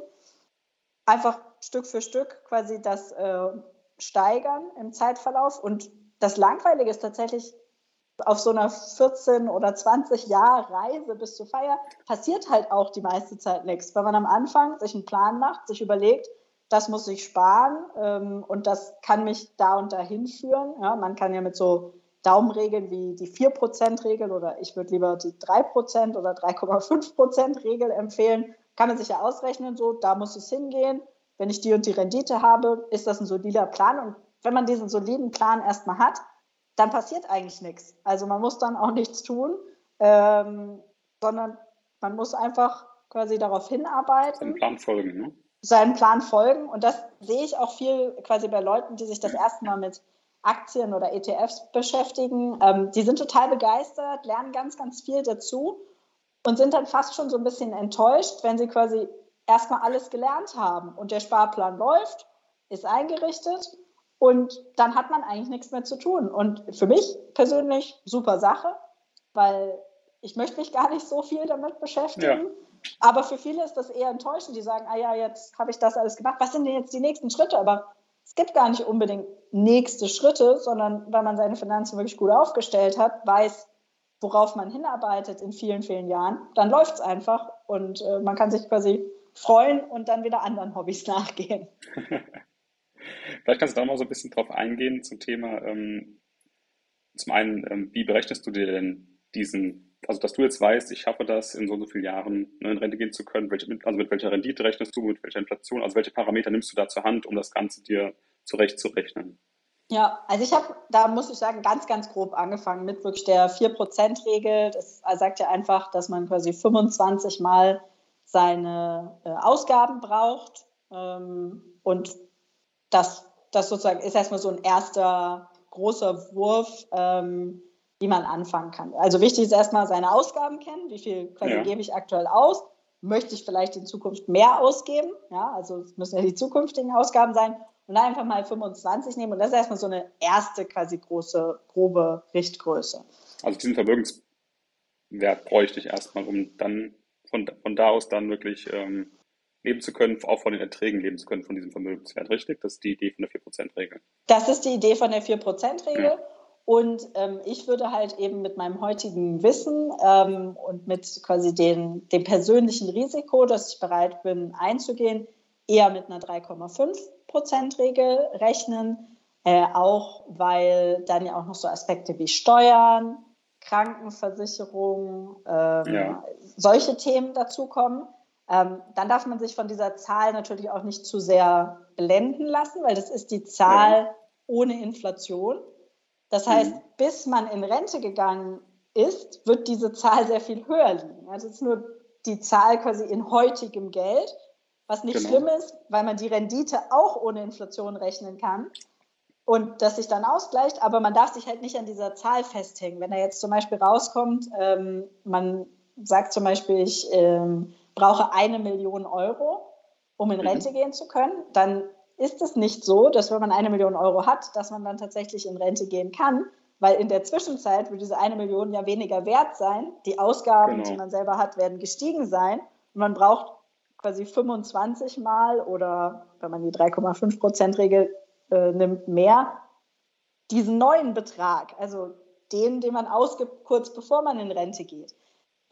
Einfach Stück für Stück quasi das äh, steigern im Zeitverlauf. Und das Langweilige ist tatsächlich auf so einer 14 oder 20 Jahr Reise bis zur Feier passiert halt auch die meiste Zeit nichts, weil man am Anfang sich einen Plan macht, sich überlegt, das muss ich sparen ähm, und das kann mich da und dahin führen. Ja, man kann ja mit so Daumenregeln wie die 4%-Regel oder ich würde lieber die 3% oder 3,5%-Regel empfehlen, kann man sich ja ausrechnen, so da muss es hingehen. Wenn ich die und die Rendite habe, ist das ein solider Plan. Und wenn man diesen soliden Plan erstmal hat, dann passiert eigentlich nichts. Also man muss dann auch nichts tun, ähm, sondern man muss einfach quasi darauf hinarbeiten. Seinem Plan folgen, ne? Seinem Plan folgen. Und das sehe ich auch viel quasi bei Leuten, die sich das erste Mal mit Aktien oder ETFs beschäftigen. Ähm, die sind total begeistert, lernen ganz, ganz viel dazu und sind dann fast schon so ein bisschen enttäuscht, wenn sie quasi erstmal alles gelernt haben und der Sparplan läuft, ist eingerichtet und dann hat man eigentlich nichts mehr zu tun. Und für mich persönlich super Sache, weil ich möchte mich gar nicht so viel damit beschäftigen. Ja. Aber für viele ist das eher enttäuschend. Die sagen, ah ja, jetzt habe ich das alles gemacht. Was sind denn jetzt die nächsten Schritte? Aber es gibt gar nicht unbedingt nächste Schritte, sondern weil man seine Finanzen wirklich gut aufgestellt hat, weiß, worauf man hinarbeitet in vielen, vielen Jahren, dann läuft es einfach und äh, man kann sich quasi freuen und dann wieder anderen Hobbys nachgehen. Vielleicht kannst du da mal so ein bisschen drauf eingehen zum Thema, ähm, zum einen, ähm, wie berechnest du dir denn diesen, also dass du jetzt weißt, ich schaffe das, in so und so vielen Jahren ne, in Rente gehen zu können, welche, also mit welcher Rendite rechnest du, mit welcher Inflation, also welche Parameter nimmst du da zur Hand, um das Ganze dir zurechtzurechnen? Ja, also ich habe, da muss ich sagen, ganz, ganz grob angefangen mit wirklich der 4%-Regel. Das sagt ja einfach, dass man quasi 25 Mal seine äh, Ausgaben braucht. Ähm, und das, das sozusagen ist erstmal so ein erster großer Wurf, ähm, wie man anfangen kann. Also wichtig ist erstmal seine Ausgaben kennen. Wie viel quasi ja. gebe ich aktuell aus? Möchte ich vielleicht in Zukunft mehr ausgeben? Ja, also es müssen ja die zukünftigen Ausgaben sein und dann einfach mal 25 nehmen. Und das ist erstmal so eine erste quasi große, grobe Richtgröße. Also diesen Vermögenswert bräuchte ich erstmal, um dann von, von da aus dann wirklich ähm, leben zu können, auch von den Erträgen leben zu können von diesem Vermögenswert, richtig? Das ist die Idee von der 4%-Regel. Das ist die Idee von der 4%-Regel. Ja. Und ähm, ich würde halt eben mit meinem heutigen Wissen ähm, und mit quasi den, dem persönlichen Risiko, dass ich bereit bin einzugehen, eher mit einer 3,5 Prozent-Regel rechnen, äh, auch weil dann ja auch noch so Aspekte wie Steuern, Krankenversicherung, ähm, ja. solche Themen dazukommen. Ähm, dann darf man sich von dieser Zahl natürlich auch nicht zu sehr blenden lassen, weil das ist die Zahl ja. ohne Inflation. Das heißt, mhm. bis man in Rente gegangen ist, wird diese Zahl sehr viel höher liegen. Also es ist nur die Zahl quasi in heutigem Geld. Was nicht genau. schlimm ist, weil man die Rendite auch ohne Inflation rechnen kann und das sich dann ausgleicht, aber man darf sich halt nicht an dieser Zahl festhängen. Wenn da jetzt zum Beispiel rauskommt, ähm, man sagt zum Beispiel, ich ähm, brauche eine Million Euro, um in mhm. Rente mhm. gehen zu können, dann ist es nicht so, dass wenn man eine Million Euro hat, dass man dann tatsächlich in Rente gehen kann, weil in der Zwischenzeit wird diese eine Million ja weniger wert sein. Die Ausgaben, genau. die man selber hat, werden gestiegen sein und man braucht quasi 25 Mal oder wenn man die 3,5 Prozent Regel äh, nimmt, mehr diesen neuen Betrag, also den, den man ausgibt, kurz bevor man in Rente geht.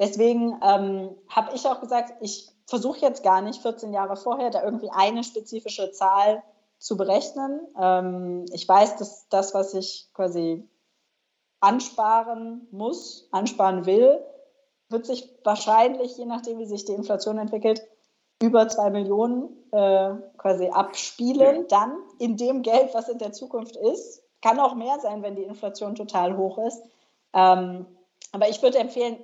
Deswegen ähm, habe ich auch gesagt, ich versuche jetzt gar nicht 14 Jahre vorher da irgendwie eine spezifische Zahl zu berechnen. Ähm, ich weiß, dass das, was ich quasi ansparen muss, ansparen will, wird sich wahrscheinlich, je nachdem, wie sich die Inflation entwickelt, über zwei Millionen äh, quasi abspielen, dann in dem Geld, was in der Zukunft ist. Kann auch mehr sein, wenn die Inflation total hoch ist. Ähm, aber ich würde empfehlen,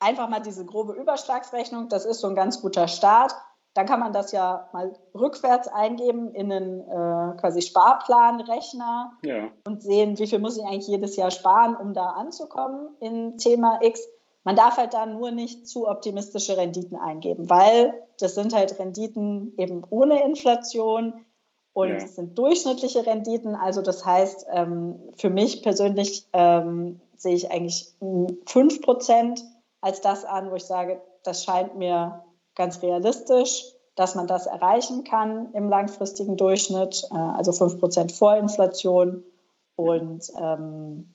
einfach mal diese grobe Überschlagsrechnung, das ist so ein ganz guter Start. Dann kann man das ja mal rückwärts eingeben in einen äh, quasi Sparplanrechner ja. und sehen, wie viel muss ich eigentlich jedes Jahr sparen, um da anzukommen in Thema X. Man darf halt da nur nicht zu optimistische Renditen eingeben, weil das sind halt Renditen eben ohne Inflation und ja. sind durchschnittliche Renditen. Also das heißt, ähm, für mich persönlich ähm, sehe ich eigentlich 5% als das an, wo ich sage, das scheint mir ganz realistisch, dass man das erreichen kann im langfristigen Durchschnitt, äh, also 5% vor Inflation. Und ähm,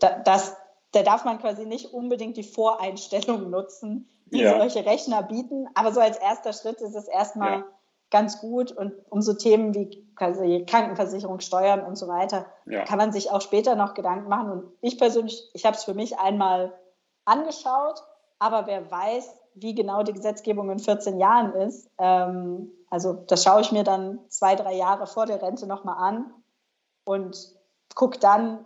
das, da darf man quasi nicht unbedingt die Voreinstellungen nutzen, die ja. solche Rechner bieten. Aber so als erster Schritt ist es erstmal ja. ganz gut. Und um so Themen wie quasi Krankenversicherung, Steuern und so weiter, ja. kann man sich auch später noch Gedanken machen. Und ich persönlich, ich habe es für mich einmal angeschaut, aber wer weiß, wie genau die Gesetzgebung in 14 Jahren ist. Ähm, also das schaue ich mir dann zwei, drei Jahre vor der Rente nochmal an und gucke dann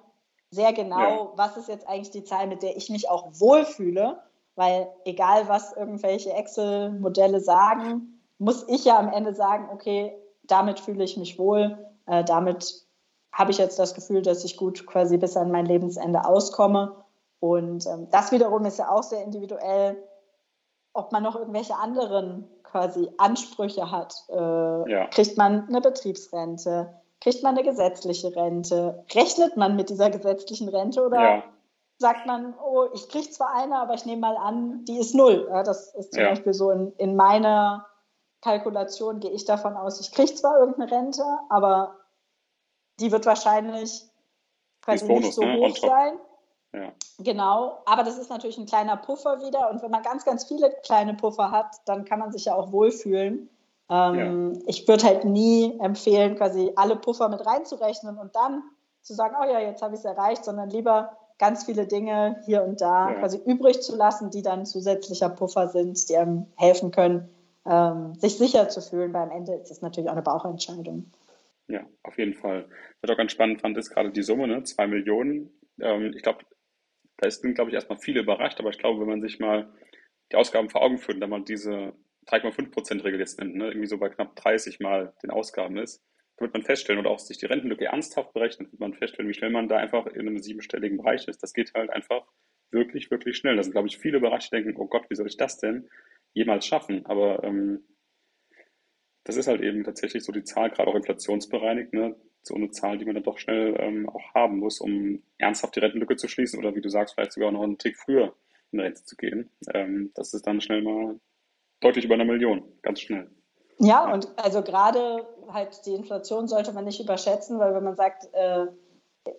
sehr genau, ja. was ist jetzt eigentlich die Zahl, mit der ich mich auch wohlfühle, weil egal was irgendwelche Excel-Modelle sagen, muss ich ja am Ende sagen, okay, damit fühle ich mich wohl, äh, damit habe ich jetzt das Gefühl, dass ich gut quasi bis an mein Lebensende auskomme. Und ähm, das wiederum ist ja auch sehr individuell, ob man noch irgendwelche anderen quasi Ansprüche hat. Äh, ja. Kriegt man eine Betriebsrente? Kriegt man eine gesetzliche Rente? Rechnet man mit dieser gesetzlichen Rente oder ja. sagt man, oh, ich kriege zwar eine, aber ich nehme mal an, die ist null. Ja, das ist zum Beispiel so in, in meiner Kalkulation gehe ich davon aus, ich kriege zwar irgendeine Rente, aber die wird wahrscheinlich quasi Bonus, nicht so ne? hoch sein. Ja. Genau, aber das ist natürlich ein kleiner Puffer wieder. Und wenn man ganz, ganz viele kleine Puffer hat, dann kann man sich ja auch wohlfühlen. Ähm, ja. Ich würde halt nie empfehlen, quasi alle Puffer mit reinzurechnen und dann zu sagen, oh ja, jetzt habe ich es erreicht, sondern lieber ganz viele Dinge hier und da ja. quasi übrig zu lassen, die dann zusätzlicher Puffer sind, die einem helfen können, ähm, sich sicher zu fühlen. Weil am Ende ist es natürlich auch eine Bauchentscheidung. Ja, auf jeden Fall. Was ich auch ganz spannend fand, ist gerade die Summe, ne? zwei Millionen. Ähm, ich glaube, da sind, glaube ich, erstmal viele überrascht, aber ich glaube, wenn man sich mal die Ausgaben vor Augen führt, wenn man diese 3,5%-Regel jetzt nimmt, ne, irgendwie so bei knapp 30 Mal den Ausgaben ist, dann wird man feststellen oder auch sich die Rentenlücke ernsthaft berechnet, wird man feststellen, wie schnell man da einfach in einem siebenstelligen Bereich ist. Das geht halt einfach wirklich, wirklich schnell. Da sind, glaube ich, viele überrascht, die denken, oh Gott, wie soll ich das denn jemals schaffen? Aber ähm, das ist halt eben tatsächlich so die Zahl, gerade auch inflationsbereinigt, ne? So eine Zahl, die man dann doch schnell ähm, auch haben muss, um ernsthaft die Rentenlücke zu schließen oder wie du sagst, vielleicht sogar noch einen Tick früher in Rente zu gehen. Ähm, das ist dann schnell mal deutlich über eine Million, ganz schnell. Ja, ja. und also gerade halt die Inflation sollte man nicht überschätzen, weil wenn man sagt, äh,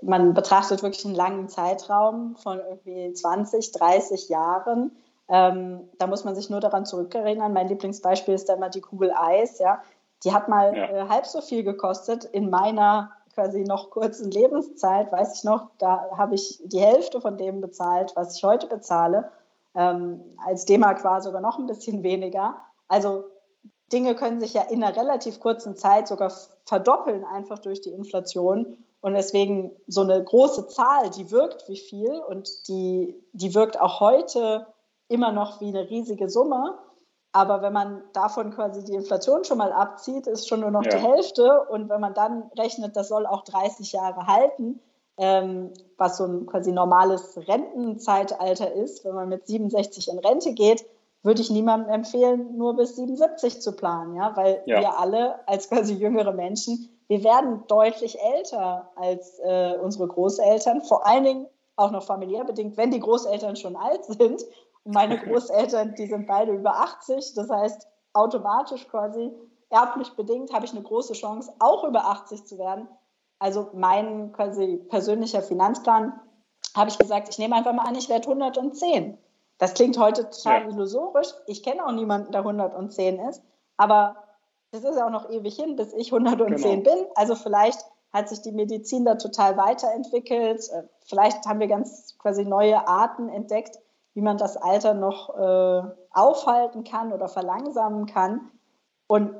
man betrachtet wirklich einen langen Zeitraum von irgendwie 20, 30 Jahren, ähm, da muss man sich nur daran zurückerinnern. Mein Lieblingsbeispiel ist da immer die Kugel Eis, ja die hat mal ja. äh, halb so viel gekostet. In meiner quasi noch kurzen Lebenszeit, weiß ich noch, da habe ich die Hälfte von dem bezahlt, was ich heute bezahle. Ähm, als D-Mark war sogar noch ein bisschen weniger. Also Dinge können sich ja in einer relativ kurzen Zeit sogar verdoppeln, einfach durch die Inflation. Und deswegen so eine große Zahl, die wirkt wie viel und die, die wirkt auch heute immer noch wie eine riesige Summe. Aber wenn man davon quasi die Inflation schon mal abzieht, ist schon nur noch ja. die Hälfte. Und wenn man dann rechnet, das soll auch 30 Jahre halten, ähm, was so ein quasi normales Rentenzeitalter ist, wenn man mit 67 in Rente geht, würde ich niemandem empfehlen, nur bis 77 zu planen, ja, weil ja. wir alle als quasi jüngere Menschen, wir werden deutlich älter als äh, unsere Großeltern, vor allen Dingen auch noch familiär bedingt, wenn die Großeltern schon alt sind und meine Großeltern, die sind beide über 80. Das heißt, automatisch quasi erblich bedingt habe ich eine große Chance, auch über 80 zu werden. Also mein quasi persönlicher Finanzplan habe ich gesagt, ich nehme einfach mal an, ich werde 110. Das klingt heute total ja. illusorisch. Ich kenne auch niemanden, der 110 ist. Aber das ist ja auch noch ewig hin, bis ich 110 genau. bin. Also vielleicht hat sich die Medizin da total weiterentwickelt. Äh, vielleicht haben wir ganz quasi neue Arten entdeckt, wie man das Alter noch äh, aufhalten kann oder verlangsamen kann. Und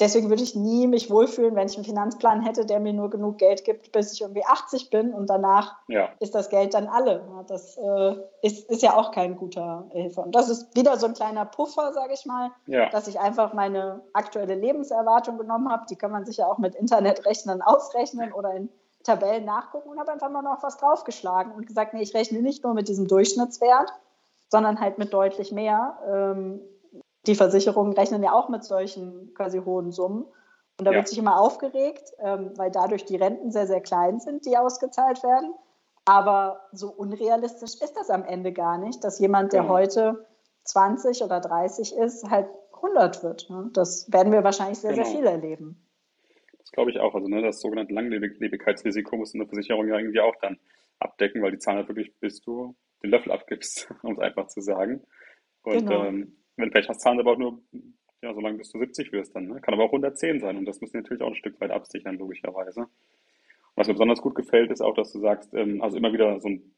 deswegen würde ich nie mich wohlfühlen, wenn ich einen Finanzplan hätte, der mir nur genug Geld gibt, bis ich irgendwie 80 bin und danach ja. ist das Geld dann alle. Das äh, ist, ist ja auch kein guter Hilfe. Und das ist wieder so ein kleiner Puffer, sage ich mal, ja. dass ich einfach meine aktuelle Lebenserwartung genommen habe. Die kann man sich ja auch mit Internetrechnern ausrechnen oder in Tabellen nachgucken und habe einfach mal noch was draufgeschlagen und gesagt, nee, ich rechne nicht nur mit diesem Durchschnittswert, sondern halt mit deutlich mehr. Ähm, die Versicherungen rechnen ja auch mit solchen quasi hohen Summen. Und da ja. wird sich immer aufgeregt, ähm, weil dadurch die Renten sehr, sehr klein sind, die ausgezahlt werden. Aber so unrealistisch ist das am Ende gar nicht, dass jemand, der ja. heute 20 oder 30 ist, halt 100 wird. Ne? Das werden wir wahrscheinlich sehr, genau. sehr viel erleben. Das glaube ich auch. Also ne, das sogenannte Langlebigkeitsrisiko muss eine Versicherung ja irgendwie auch dann abdecken, weil die zahlen halt wirklich, bis du den Löffel abgibst, um es einfach zu sagen. Und genau. ähm, wenn du Pech hast, zahlen aber auch nur, ja, so lange bis du 70 wirst dann. Ne? Kann aber auch 110 sein und das müssen natürlich auch ein Stück weit absichern, logischerweise. Und was mir besonders gut gefällt, ist auch, dass du sagst, ähm, also immer wieder so ein,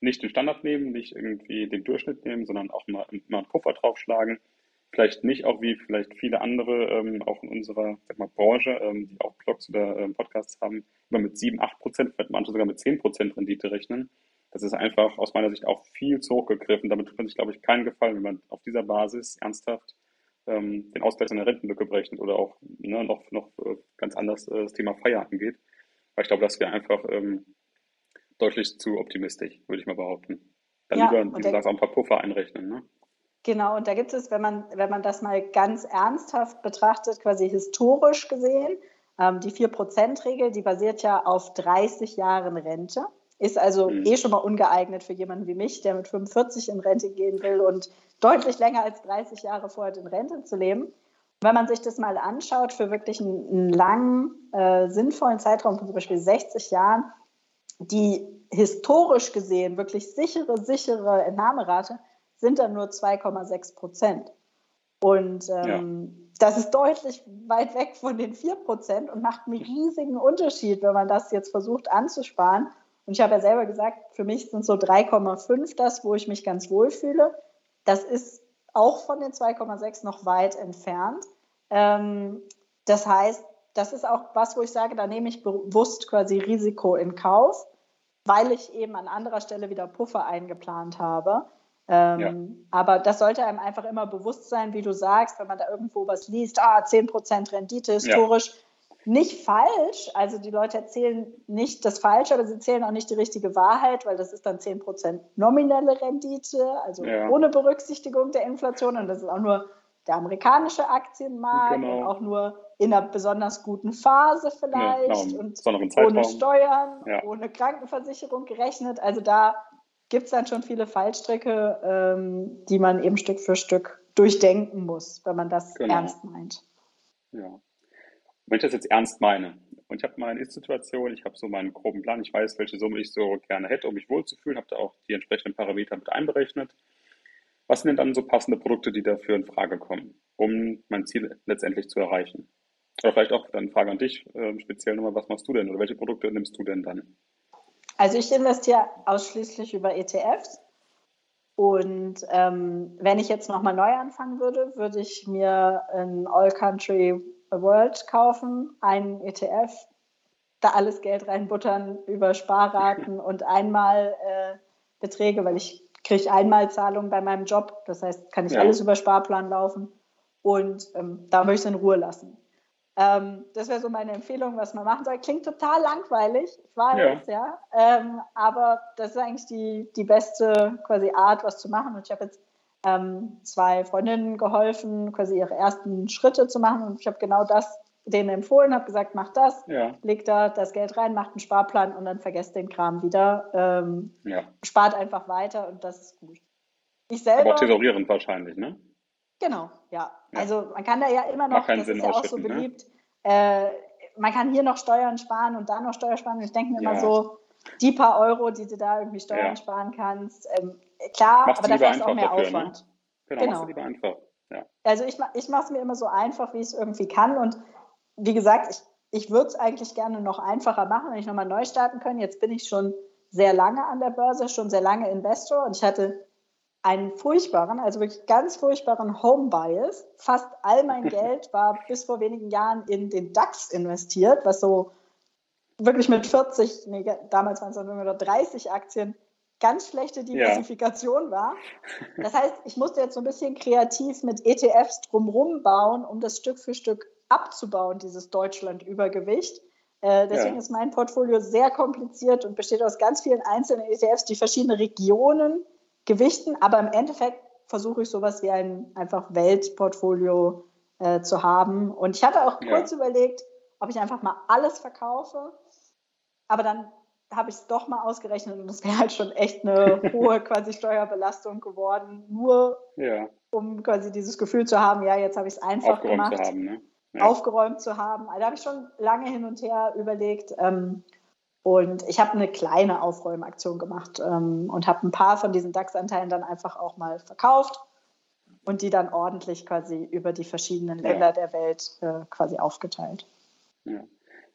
nicht den Standard nehmen, nicht irgendwie den Durchschnitt nehmen, sondern auch mal, mal einen Puffer draufschlagen. Vielleicht nicht auch wie vielleicht viele andere, ähm, auch in unserer sag mal, Branche, ähm, die auch Blogs oder ähm, Podcasts haben, immer mit 7, 8 Prozent, vielleicht manche sogar mit 10 Prozent Rendite rechnen. Das ist einfach aus meiner Sicht auch viel zu hoch gegriffen. Damit tut man sich, glaube ich, keinen Gefallen, wenn man auf dieser Basis ernsthaft ähm, den Ausgleich seiner Rentenlücke berechnet oder auch ne, noch, noch äh, ganz anders äh, das Thema Feier angeht. Weil ich glaube, das wäre einfach ähm, deutlich zu optimistisch, würde ich mal behaupten. Dann ja, lieber, wie du sagst, auch ein paar Puffer einrechnen. Ne? Genau, und da gibt es, wenn man, wenn man das mal ganz ernsthaft betrachtet, quasi historisch gesehen, ähm, die 4%-Regel, die basiert ja auf 30 Jahren Rente. Ist also mhm. eh schon mal ungeeignet für jemanden wie mich, der mit 45 in Rente gehen will und deutlich länger als 30 Jahre vorher in Rente zu leben. wenn man sich das mal anschaut, für wirklich einen, einen langen, äh, sinnvollen Zeitraum von zum Beispiel 60 Jahren, die historisch gesehen wirklich sichere, sichere Entnahmerate sind dann nur 2,6 Prozent. Und ähm, ja. das ist deutlich weit weg von den 4 Prozent und macht einen riesigen Unterschied, wenn man das jetzt versucht anzusparen. Und ich habe ja selber gesagt, für mich sind so 3,5 das, wo ich mich ganz wohl fühle. Das ist auch von den 2,6 noch weit entfernt. Ähm, das heißt, das ist auch was, wo ich sage, da nehme ich bewusst quasi Risiko in Kauf, weil ich eben an anderer Stelle wieder Puffer eingeplant habe. Ähm, ja. Aber das sollte einem einfach immer bewusst sein, wie du sagst, wenn man da irgendwo was liest, ah, 10% Rendite historisch. Ja nicht falsch. Also die Leute erzählen nicht das Falsche, aber sie erzählen auch nicht die richtige Wahrheit, weil das ist dann 10% nominelle Rendite, also ja. ohne Berücksichtigung der Inflation. Und das ist auch nur der amerikanische Aktienmarkt genau. und auch nur in einer besonders guten Phase vielleicht ja, und ohne Steuern, ja. ohne Krankenversicherung gerechnet. Also da gibt es dann schon viele Fallstricke, ähm, die man eben Stück für Stück durchdenken muss, wenn man das genau. ernst meint. Ja wenn ich das jetzt ernst meine und ich habe meine Ist-Situation, ich habe so meinen groben Plan, ich weiß, welche Summe ich so gerne hätte, um mich wohlzufühlen, habe da auch die entsprechenden Parameter mit einberechnet. Was sind denn dann so passende Produkte, die dafür in Frage kommen, um mein Ziel letztendlich zu erreichen? Oder vielleicht auch dann eine Frage an dich, äh, speziell nochmal, was machst du denn oder welche Produkte nimmst du denn dann? Also ich investiere ausschließlich über ETFs. Und ähm, wenn ich jetzt nochmal neu anfangen würde, würde ich mir ein All-Country World kaufen, einen ETF, da alles Geld reinbuttern über Sparraten und einmal äh, Beträge, weil ich kriege Einmalzahlungen bei meinem Job. Das heißt, kann ich ja. alles über Sparplan laufen und ähm, da möchte ich es in Ruhe lassen. Ähm, das wäre so meine Empfehlung, was man machen soll. Klingt total langweilig, ich weiß, ja. ja. Ähm, aber das ist eigentlich die, die beste quasi Art, was zu machen. Und ich habe jetzt ähm, zwei Freundinnen geholfen, quasi ihre ersten Schritte zu machen. Und ich habe genau das denen empfohlen, habe gesagt, mach das, ja. leg da das Geld rein, macht einen Sparplan und dann vergesst den Kram wieder. Ähm, ja. Spart einfach weiter und das ist gut. Ich selber. Aber auch thesaurierend wahrscheinlich, ne? Genau, ja. ja. Also man kann da ja immer noch, das Sinn ist ja auch so ne? beliebt, ne? äh, man kann hier noch Steuern sparen und da noch Steuern sparen. Und ich denke mir immer so, die paar Euro, die du da irgendwie Steuern sparen kannst, ähm, klar, Mach's aber dafür ist auch mehr dafür, ne? Aufwand. Ne? Genau, genau. machst lieber einfach. Ja. Also ich, ich mache es mir immer so einfach, wie ich es irgendwie kann. Und wie gesagt, ich, ich würde es eigentlich gerne noch einfacher machen, wenn ich nochmal neu starten könnte. Jetzt bin ich schon sehr lange an der Börse, schon sehr lange Investor und ich hatte einen furchtbaren, also wirklich ganz furchtbaren Home Bias. Fast all mein Geld war bis vor wenigen Jahren in den DAX investiert, was so wirklich mit 40, nee, damals waren es nur 30 Aktien ganz schlechte Diversifikation ja. war. Das heißt, ich musste jetzt so ein bisschen kreativ mit ETFs drumherum bauen, um das Stück für Stück abzubauen, dieses Deutschland-Übergewicht. Äh, deswegen ja. ist mein Portfolio sehr kompliziert und besteht aus ganz vielen einzelnen ETFs, die verschiedene Regionen gewichten. Aber im Endeffekt versuche ich sowas wie ein einfach Weltportfolio äh, zu haben. Und ich hatte auch kurz ja. überlegt, ob ich einfach mal alles verkaufe. Aber dann habe ich es doch mal ausgerechnet und das wäre halt schon echt eine hohe quasi Steuerbelastung geworden, nur ja. um quasi dieses Gefühl zu haben, ja, jetzt habe ich es einfach Aufgeräumt gemacht, zu haben, ne? ja. aufgeräumt zu haben. Also, da habe ich schon lange hin und her überlegt. Ähm, Und ich habe eine kleine Aufräumaktion gemacht ähm, und habe ein paar von diesen DAX-Anteilen dann einfach auch mal verkauft und die dann ordentlich quasi über die verschiedenen Länder ja. der Welt äh, quasi aufgeteilt. Ja,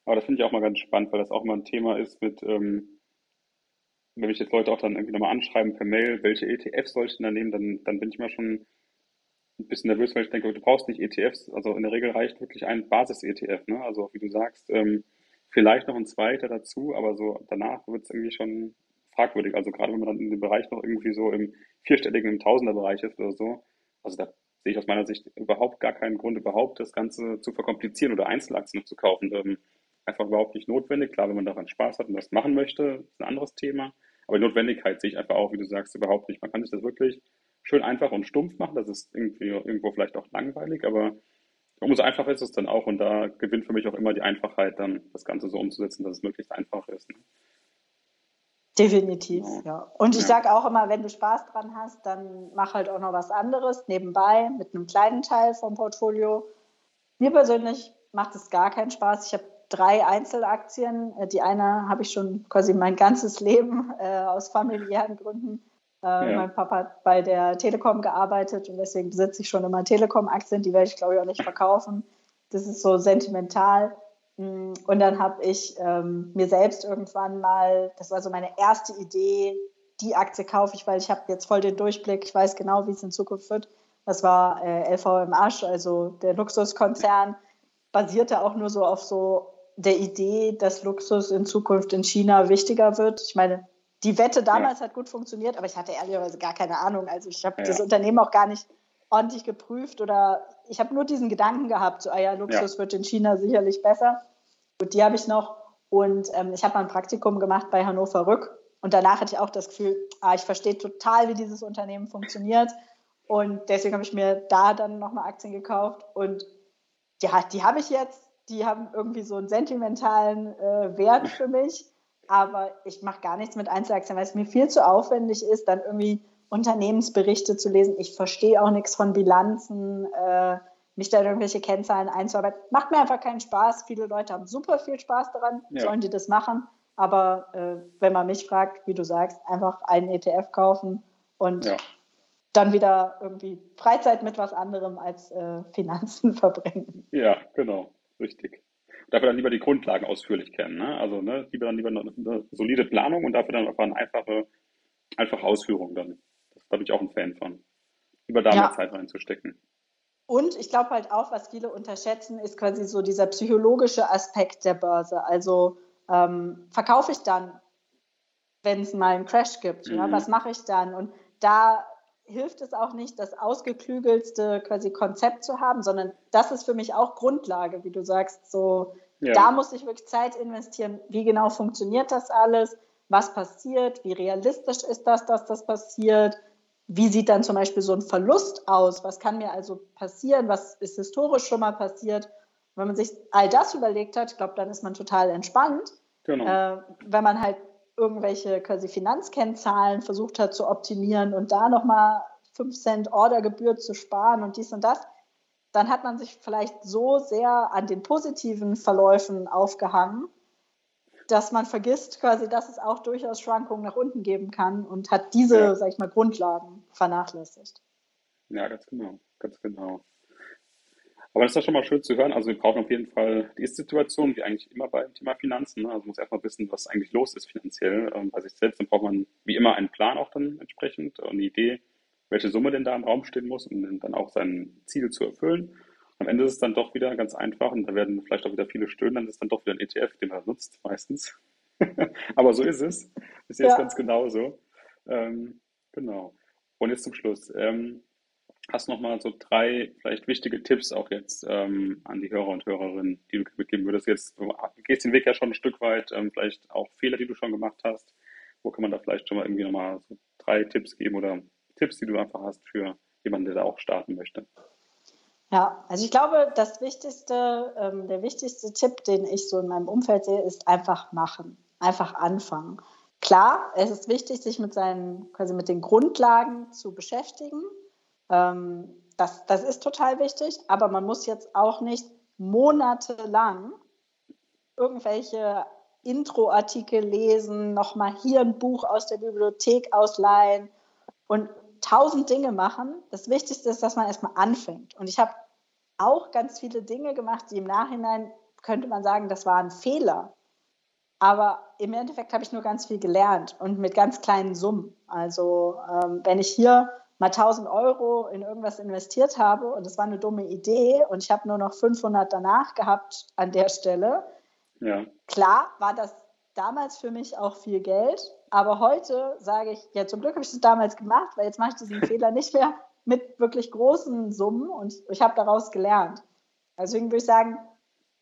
aber das finde ich auch mal ganz spannend, weil das auch mal ein Thema ist mit, ähm, wenn mich jetzt Leute auch dann irgendwie nochmal anschreiben per Mail, welche ETFs soll ich denn da nehmen, dann, dann bin ich mal schon ein bisschen nervös, weil ich denke, du brauchst nicht ETFs. Also in der Regel reicht wirklich ein Basis-ETF. Ne? Also wie du sagst, ähm, vielleicht noch ein zweiter dazu, aber so danach wird es irgendwie schon fragwürdig. Also gerade wenn man dann in dem Bereich noch irgendwie so im vierstelligen, im Tausenderbereich ist oder so. Also da sehe ich aus meiner Sicht überhaupt gar keinen Grund, überhaupt das Ganze zu verkomplizieren oder Einzelaktien noch zu kaufen. Ähm, einfach überhaupt nicht notwendig. Klar, wenn man daran Spaß hat und das machen möchte, ist ein anderes Thema. Aber die Notwendigkeit sehe ich einfach auch, wie du sagst, überhaupt nicht. Man kann sich das wirklich schön einfach und stumpf machen. Das ist irgendwie irgendwo vielleicht auch langweilig, aber umso einfacher ist es dann auch. Und da gewinnt für mich auch immer die Einfachheit, dann das Ganze so umzusetzen, dass es möglichst einfach ist. Ne? Definitiv, ja. ja. Und ich ja. sage auch immer, wenn du Spaß dran hast, dann mach halt auch noch was anderes nebenbei mit einem kleinen Teil vom Portfolio. Mir persönlich macht es gar keinen Spaß. Ich habe drei Einzelaktien. Äh, die eine habe ich schon quasi mein ganzes Leben äh, aus familiären Gründen äh, ja. Mein Papa hat bei der Telekom gearbeitet und deswegen besitze ich schon immer Telekom-Aktien. Die werde ich, glaube ich, auch nicht verkaufen. Das ist so sentimental. Mm, und dann habe ich ähm, mir selbst irgendwann mal, das war so meine erste Idee, die Aktie kaufe ich, weil ich habe jetzt voll den Durchblick. Ich weiß genau, wie es in Zukunft wird. Das war äh, LVM Asch, also der Luxuskonzern, basierte auch nur so auf so der Idee, dass Luxus in Zukunft in China wichtiger wird. Ich meine, die Wette damals ja. hat gut funktioniert, aber ich hatte ehrlicherweise gar keine Ahnung. Also ich habe ja. das Unternehmen auch gar nicht ordentlich geprüft oder ich habe nur diesen Gedanken gehabt, so, ah ja, Luxus ja. wird in China sicherlich besser. Und die habe ich noch. Und ähm, ich habe mal ein Praktikum gemacht bei Hannover Rück. Und danach hatte ich auch das Gefühl, ah, ich verstehe total, wie dieses Unternehmen funktioniert. Und deswegen habe ich mir da dann nochmal Aktien gekauft. Und ja, die habe ich jetzt. Die haben irgendwie so einen sentimentalen äh, Wert für mich aber ich mache gar nichts mit Einzelaktien, weil es mir viel zu aufwendig ist, dann irgendwie Unternehmensberichte zu lesen. Ich verstehe auch nichts von Bilanzen, äh, mich da irgendwelche Kennzahlen einzuarbeiten. Macht mir einfach keinen Spaß. Viele Leute haben super viel Spaß daran, ja. sollen die das machen. Aber äh, wenn man mich fragt, wie du sagst, einfach einen ETF kaufen und ja. dann wieder irgendwie Freizeit mit was anderem als äh, Finanzen verbringen. Ja, genau, richtig dafür dann lieber die Grundlagen ausführlich kennen. Ne? Also ne, lieber dann lieber eine, eine, solide Planung und dafür dann einfach eine einfache, einfache Ausführung dann. Da bin ich auch ein Fan von. Lieber da ja. mehr Zeit reinzustecken. Und ich glaube halt auch, was viele unterschätzen, ist quasi so dieser psychologische Aspekt der Börse. Also ähm, verkaufe ich dann, wenn es mal einen Crash gibt? Mhm. Ja, was mache ich dann? Und da hilft es auch nicht, das ausgeklügelste quasi Konzept zu haben, sondern das ist für mich auch Grundlage, wie du sagst. So, ja. da muss ich wirklich Zeit investieren. Wie genau funktioniert das alles? Was passiert? Wie realistisch ist das, dass das passiert? Wie sieht dann zum Beispiel so ein Verlust aus? Was kann mir also passieren? Was ist historisch schon mal passiert? Wenn man sich all das überlegt hat, ich glaube, dann ist man total entspannt. Genau. Äh, wenn man halt irgendwelche quasi Finanzkennzahlen versucht hat zu optimieren und da nochmal 5 Cent Ordergebühr zu sparen und dies und das, dann hat man sich vielleicht so sehr an den positiven Verläufen aufgehangen, dass man vergisst quasi, dass es auch durchaus Schwankungen nach unten geben kann und hat diese, ja. sag ich mal, Grundlagen vernachlässigt. Ja, ganz genau, ganz genau. Aber das ist doch schon mal schön zu hören. Also wir brauchen auf jeden Fall die Ist-Situation, wie eigentlich immer beim Thema Finanzen. Ne? Also man muss erstmal wissen, was eigentlich los ist finanziell ähm, bei sich selbst. Dann braucht man wie immer einen Plan auch dann entsprechend, eine Idee, welche Summe denn da im Raum stehen muss, um dann auch sein Ziel zu erfüllen. Am Ende ist es dann doch wieder ganz einfach und da werden vielleicht auch wieder viele stöhnen, dann ist es dann doch wieder ein ETF, den man nutzt meistens. Aber so ist es. Ist jetzt ja. ganz genauso. Ähm, genau. Und jetzt zum Schluss. Ähm, hast noch mal so drei vielleicht wichtige Tipps auch jetzt ähm, an die Hörer und Hörerinnen, die du mitgeben würdest. Jetzt du gehst den Weg ja schon ein Stück weit, ähm, vielleicht auch Fehler, die du schon gemacht hast. Wo kann man da vielleicht schon mal irgendwie noch mal so drei Tipps geben oder Tipps, die du einfach hast für jemanden, der da auch starten möchte? Ja, also ich glaube, das wichtigste, ähm, der wichtigste Tipp, den ich so in meinem Umfeld sehe, ist einfach machen, einfach anfangen. Klar, es ist wichtig, sich mit seinen, quasi mit den Grundlagen zu beschäftigen ähm, das, das ist total wichtig, aber man muss jetzt auch nicht monatelang irgendwelche Intro-Artikel lesen, nochmal hier ein Buch aus der Bibliothek ausleihen und tausend Dinge machen. Das Wichtigste ist, dass man erstmal anfängt. Und ich habe auch ganz viele Dinge gemacht, die im Nachhinein könnte man sagen, das war ein Fehler. Aber im Endeffekt habe ich nur ganz viel gelernt und mit ganz kleinen Summen. Also ähm, wenn ich hier mal 1000 Euro in irgendwas investiert habe und es war eine dumme Idee und ich habe nur noch 500 danach gehabt an der Stelle, ja. klar war das damals für mich auch viel Geld, aber heute sage ich, ja zum Glück habe ich das damals gemacht, weil jetzt mache ich diesen Fehler nicht mehr mit wirklich großen Summen und ich habe daraus gelernt. Deswegen würde ich sagen,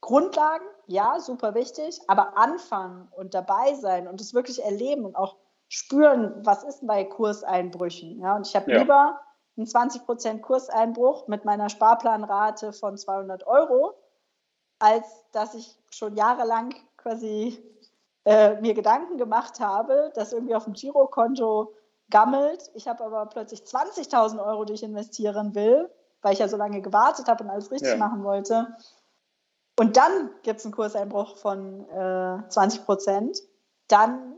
Grundlagen, ja, super wichtig, aber anfangen und dabei sein und es wirklich erleben und auch spüren, was ist bei Kurseinbrüchen. Ja? Und ich habe ja. lieber einen 20% Kurseinbruch mit meiner Sparplanrate von 200 Euro, als dass ich schon jahrelang quasi äh, mir Gedanken gemacht habe, dass irgendwie auf dem Girokonto gammelt. Ich habe aber plötzlich 20.000 Euro, die ich investieren will, weil ich ja so lange gewartet habe und alles richtig ja. machen wollte. Und dann gibt es einen Kurseinbruch von äh, 20 Prozent. Dann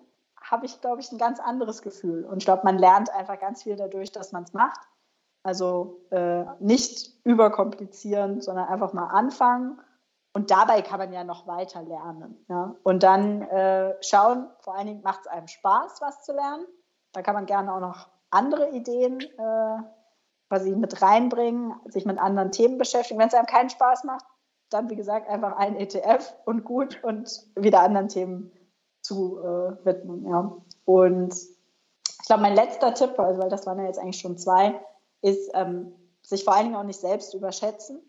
habe ich, glaube ich, ein ganz anderes Gefühl. Und ich glaube, man lernt einfach ganz viel dadurch, dass man es macht. Also äh, nicht überkomplizieren, sondern einfach mal anfangen. Und dabei kann man ja noch weiter lernen. Ja? Und dann äh, schauen, vor allen Dingen macht es einem Spaß, was zu lernen. Da kann man gerne auch noch andere Ideen äh, quasi mit reinbringen, sich mit anderen Themen beschäftigen. Wenn es einem keinen Spaß macht, dann wie gesagt einfach ein ETF und gut und wieder anderen Themen zu äh, widmen. Ja. Und ich glaube, mein letzter Tipp, also, weil das waren ja jetzt eigentlich schon zwei, ist, ähm, sich vor allen Dingen auch nicht selbst überschätzen.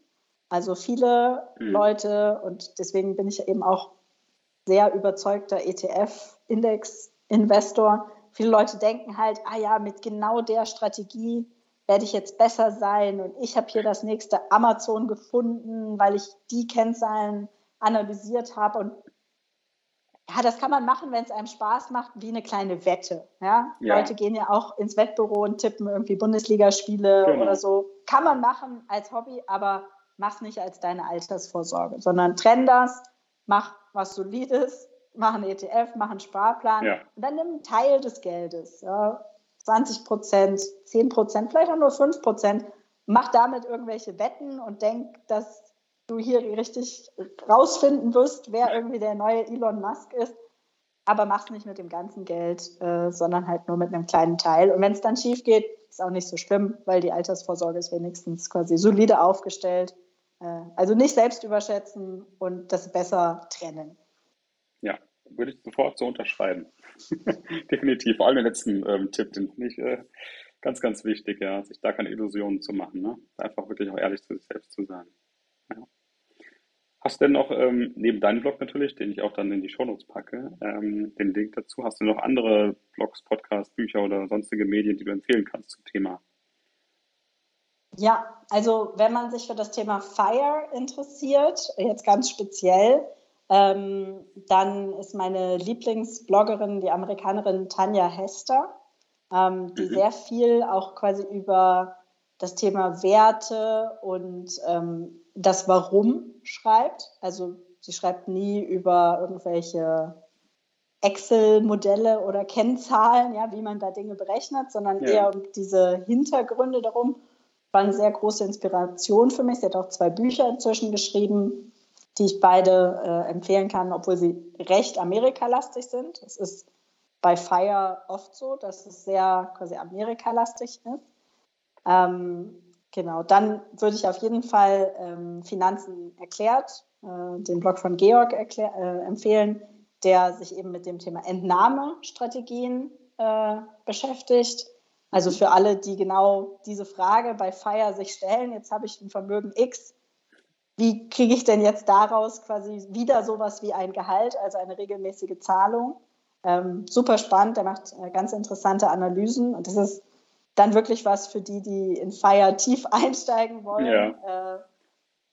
Also viele mhm. Leute, und deswegen bin ich eben auch sehr überzeugter ETF-Index-Investor, viele Leute denken halt, ah ja, mit genau der Strategie werde ich jetzt besser sein und ich habe hier das nächste Amazon gefunden, weil ich die Kennzahlen analysiert habe und ja, das kann man machen, wenn es einem Spaß macht, wie eine kleine Wette. Ja? ja? Leute gehen ja auch ins Wettbüro und tippen irgendwie Bundesligaspiele genau. oder so. Kann man machen als Hobby, aber mach nicht als deine Altersvorsorge, sondern trenn das, mach was Solides, mach einen ETF, mach einen Sparplan ja. und dann nimm einen Teil des Geldes. Ja? 20 Prozent, 10 Prozent, vielleicht auch nur 5 Prozent. Mach damit irgendwelche Wetten und denk, dass du hier richtig rausfinden wirst, wer irgendwie der neue Elon Musk ist. Aber mach's nicht mit dem ganzen Geld, äh, sondern halt nur mit einem kleinen Teil. Und wenn es dann schief geht, ist auch nicht so schlimm, weil die Altersvorsorge ist wenigstens quasi solide aufgestellt. Äh, also nicht selbst überschätzen und das besser trennen. Ja, würde ich sofort so unterschreiben. Definitiv. Vor allem den letzten ähm, Tipp, den finde ich äh, ganz, ganz wichtig, ja, sich da keine Illusionen zu machen. Ne? Einfach wirklich auch ehrlich zu sich selbst zu sein. Ja. Hast du denn noch, ähm, neben deinem Blog natürlich, den ich auch dann in die Shownotes packe, ähm, den Link dazu, hast du noch andere Blogs, Podcasts, Bücher oder sonstige Medien, die du empfehlen kannst zum Thema? Ja, also wenn man sich für das Thema Fire interessiert, jetzt ganz speziell, ähm, dann ist meine Lieblingsbloggerin die Amerikanerin Tanja Hester, ähm, die mhm. sehr viel auch quasi über das Thema Werte und ähm, das Warum schreibt. Also sie schreibt nie über irgendwelche Excel-Modelle oder Kennzahlen, ja, wie man da Dinge berechnet, sondern ja. eher um diese Hintergründe darum. War eine sehr große Inspiration für mich. Sie hat auch zwei Bücher inzwischen geschrieben, die ich beide äh, empfehlen kann, obwohl sie recht amerikalastig sind. Es ist bei Fire oft so, dass es sehr quasi amerikalastig ist. Ähm, Genau, dann würde ich auf jeden Fall ähm, Finanzen erklärt, äh, den Blog von Georg erklär, äh, empfehlen, der sich eben mit dem Thema Entnahmestrategien äh, beschäftigt. Also für alle, die genau diese Frage bei Fire sich stellen, jetzt habe ich ein Vermögen X, wie kriege ich denn jetzt daraus quasi wieder sowas wie ein Gehalt, also eine regelmäßige Zahlung? Ähm, super spannend, der macht äh, ganz interessante Analysen und das ist dann wirklich was für die, die in Fire tief einsteigen wollen. Ja. Äh,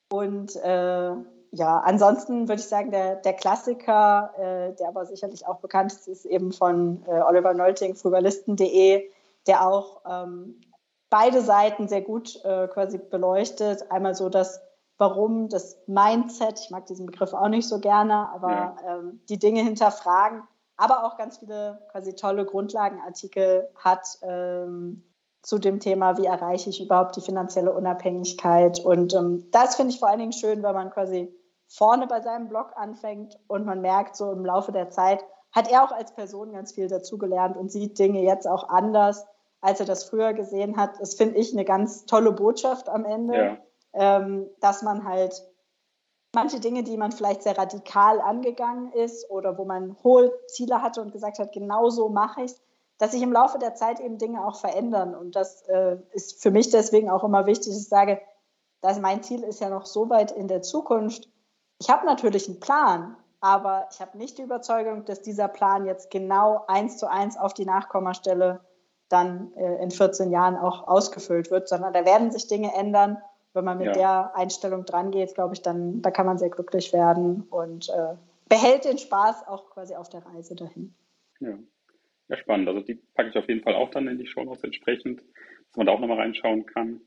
und äh, ja, ansonsten würde ich sagen, der, der Klassiker, äh, der aber sicherlich auch bekannt ist, ist eben von äh, Oliver Nolting, frugalisten.de, der auch ähm, beide Seiten sehr gut äh, quasi beleuchtet. Einmal so das warum, das Mindset, ich mag diesen Begriff auch nicht so gerne, aber ja. ähm, die Dinge hinterfragen, aber auch ganz viele quasi tolle Grundlagenartikel hat ähm, zu dem Thema, wie erreiche ich überhaupt die finanzielle Unabhängigkeit. Und ähm, das finde ich vor allen Dingen schön, weil man quasi vorne bei seinem Blog anfängt und man merkt so im Laufe der Zeit, hat er auch als Person ganz viel dazugelernt und sieht Dinge jetzt auch anders, als er das früher gesehen hat. Das finde ich eine ganz tolle Botschaft am Ende, ja. ähm, dass man halt manche Dinge, die man vielleicht sehr radikal angegangen ist oder wo man hohe Ziele hatte und gesagt hat, genau so mache ich es, dass sich im Laufe der Zeit eben Dinge auch verändern. Und das äh, ist für mich deswegen auch immer wichtig, dass ich sage, dass mein Ziel ist ja noch so weit in der Zukunft. Ich habe natürlich einen Plan, aber ich habe nicht die Überzeugung, dass dieser Plan jetzt genau eins zu eins auf die Nachkommastelle dann äh, in 14 Jahren auch ausgefüllt wird, sondern da werden sich Dinge ändern. Wenn man mit ja. der Einstellung dran geht, glaube ich, dann da kann man sehr glücklich werden und äh, behält den Spaß auch quasi auf der Reise dahin. Ja. Ja, spannend. Also die packe ich auf jeden Fall auch dann in die Show Notes entsprechend, dass man da auch nochmal reinschauen kann.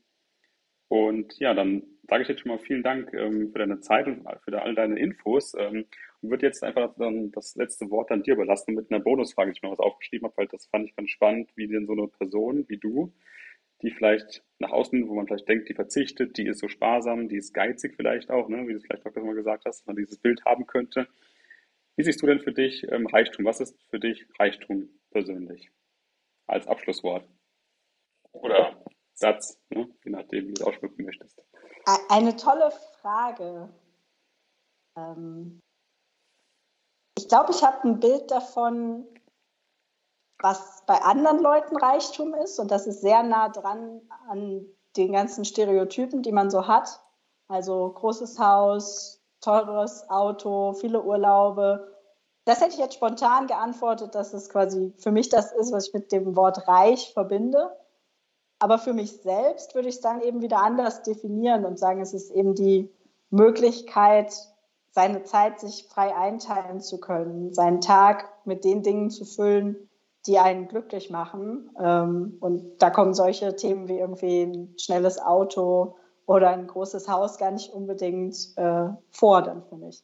Und ja, dann sage ich jetzt schon mal vielen Dank ähm, für deine Zeit und für all deine Infos. Ähm, und würde jetzt einfach dann das letzte Wort an dir überlassen mit einer Bonusfrage, die ich mir was aufgeschrieben habe, weil das fand ich ganz spannend, wie denn so eine Person wie du, die vielleicht nach außen, wo man vielleicht denkt, die verzichtet, die ist so sparsam, die ist geizig vielleicht auch, ne, wie du es vielleicht auch mal gesagt hast, dass man dieses Bild haben könnte. Wie siehst du denn für dich ähm, Reichtum? Was ist für dich Reichtum persönlich? Als Abschlusswort. Oder Satz, ne? je nachdem, wie du es ausschmücken möchtest. Eine tolle Frage. Ähm, ich glaube, ich habe ein Bild davon, was bei anderen Leuten Reichtum ist. Und das ist sehr nah dran an den ganzen Stereotypen, die man so hat. Also großes Haus, teures Auto, viele Urlaube. Das hätte ich jetzt spontan geantwortet, dass es quasi für mich das ist, was ich mit dem Wort reich verbinde. Aber für mich selbst würde ich es dann eben wieder anders definieren und sagen, es ist eben die Möglichkeit, seine Zeit sich frei einteilen zu können, seinen Tag mit den Dingen zu füllen, die einen glücklich machen. Ähm, und da kommen solche Themen wie irgendwie ein schnelles Auto oder ein großes Haus gar nicht unbedingt äh, vor dann für mich.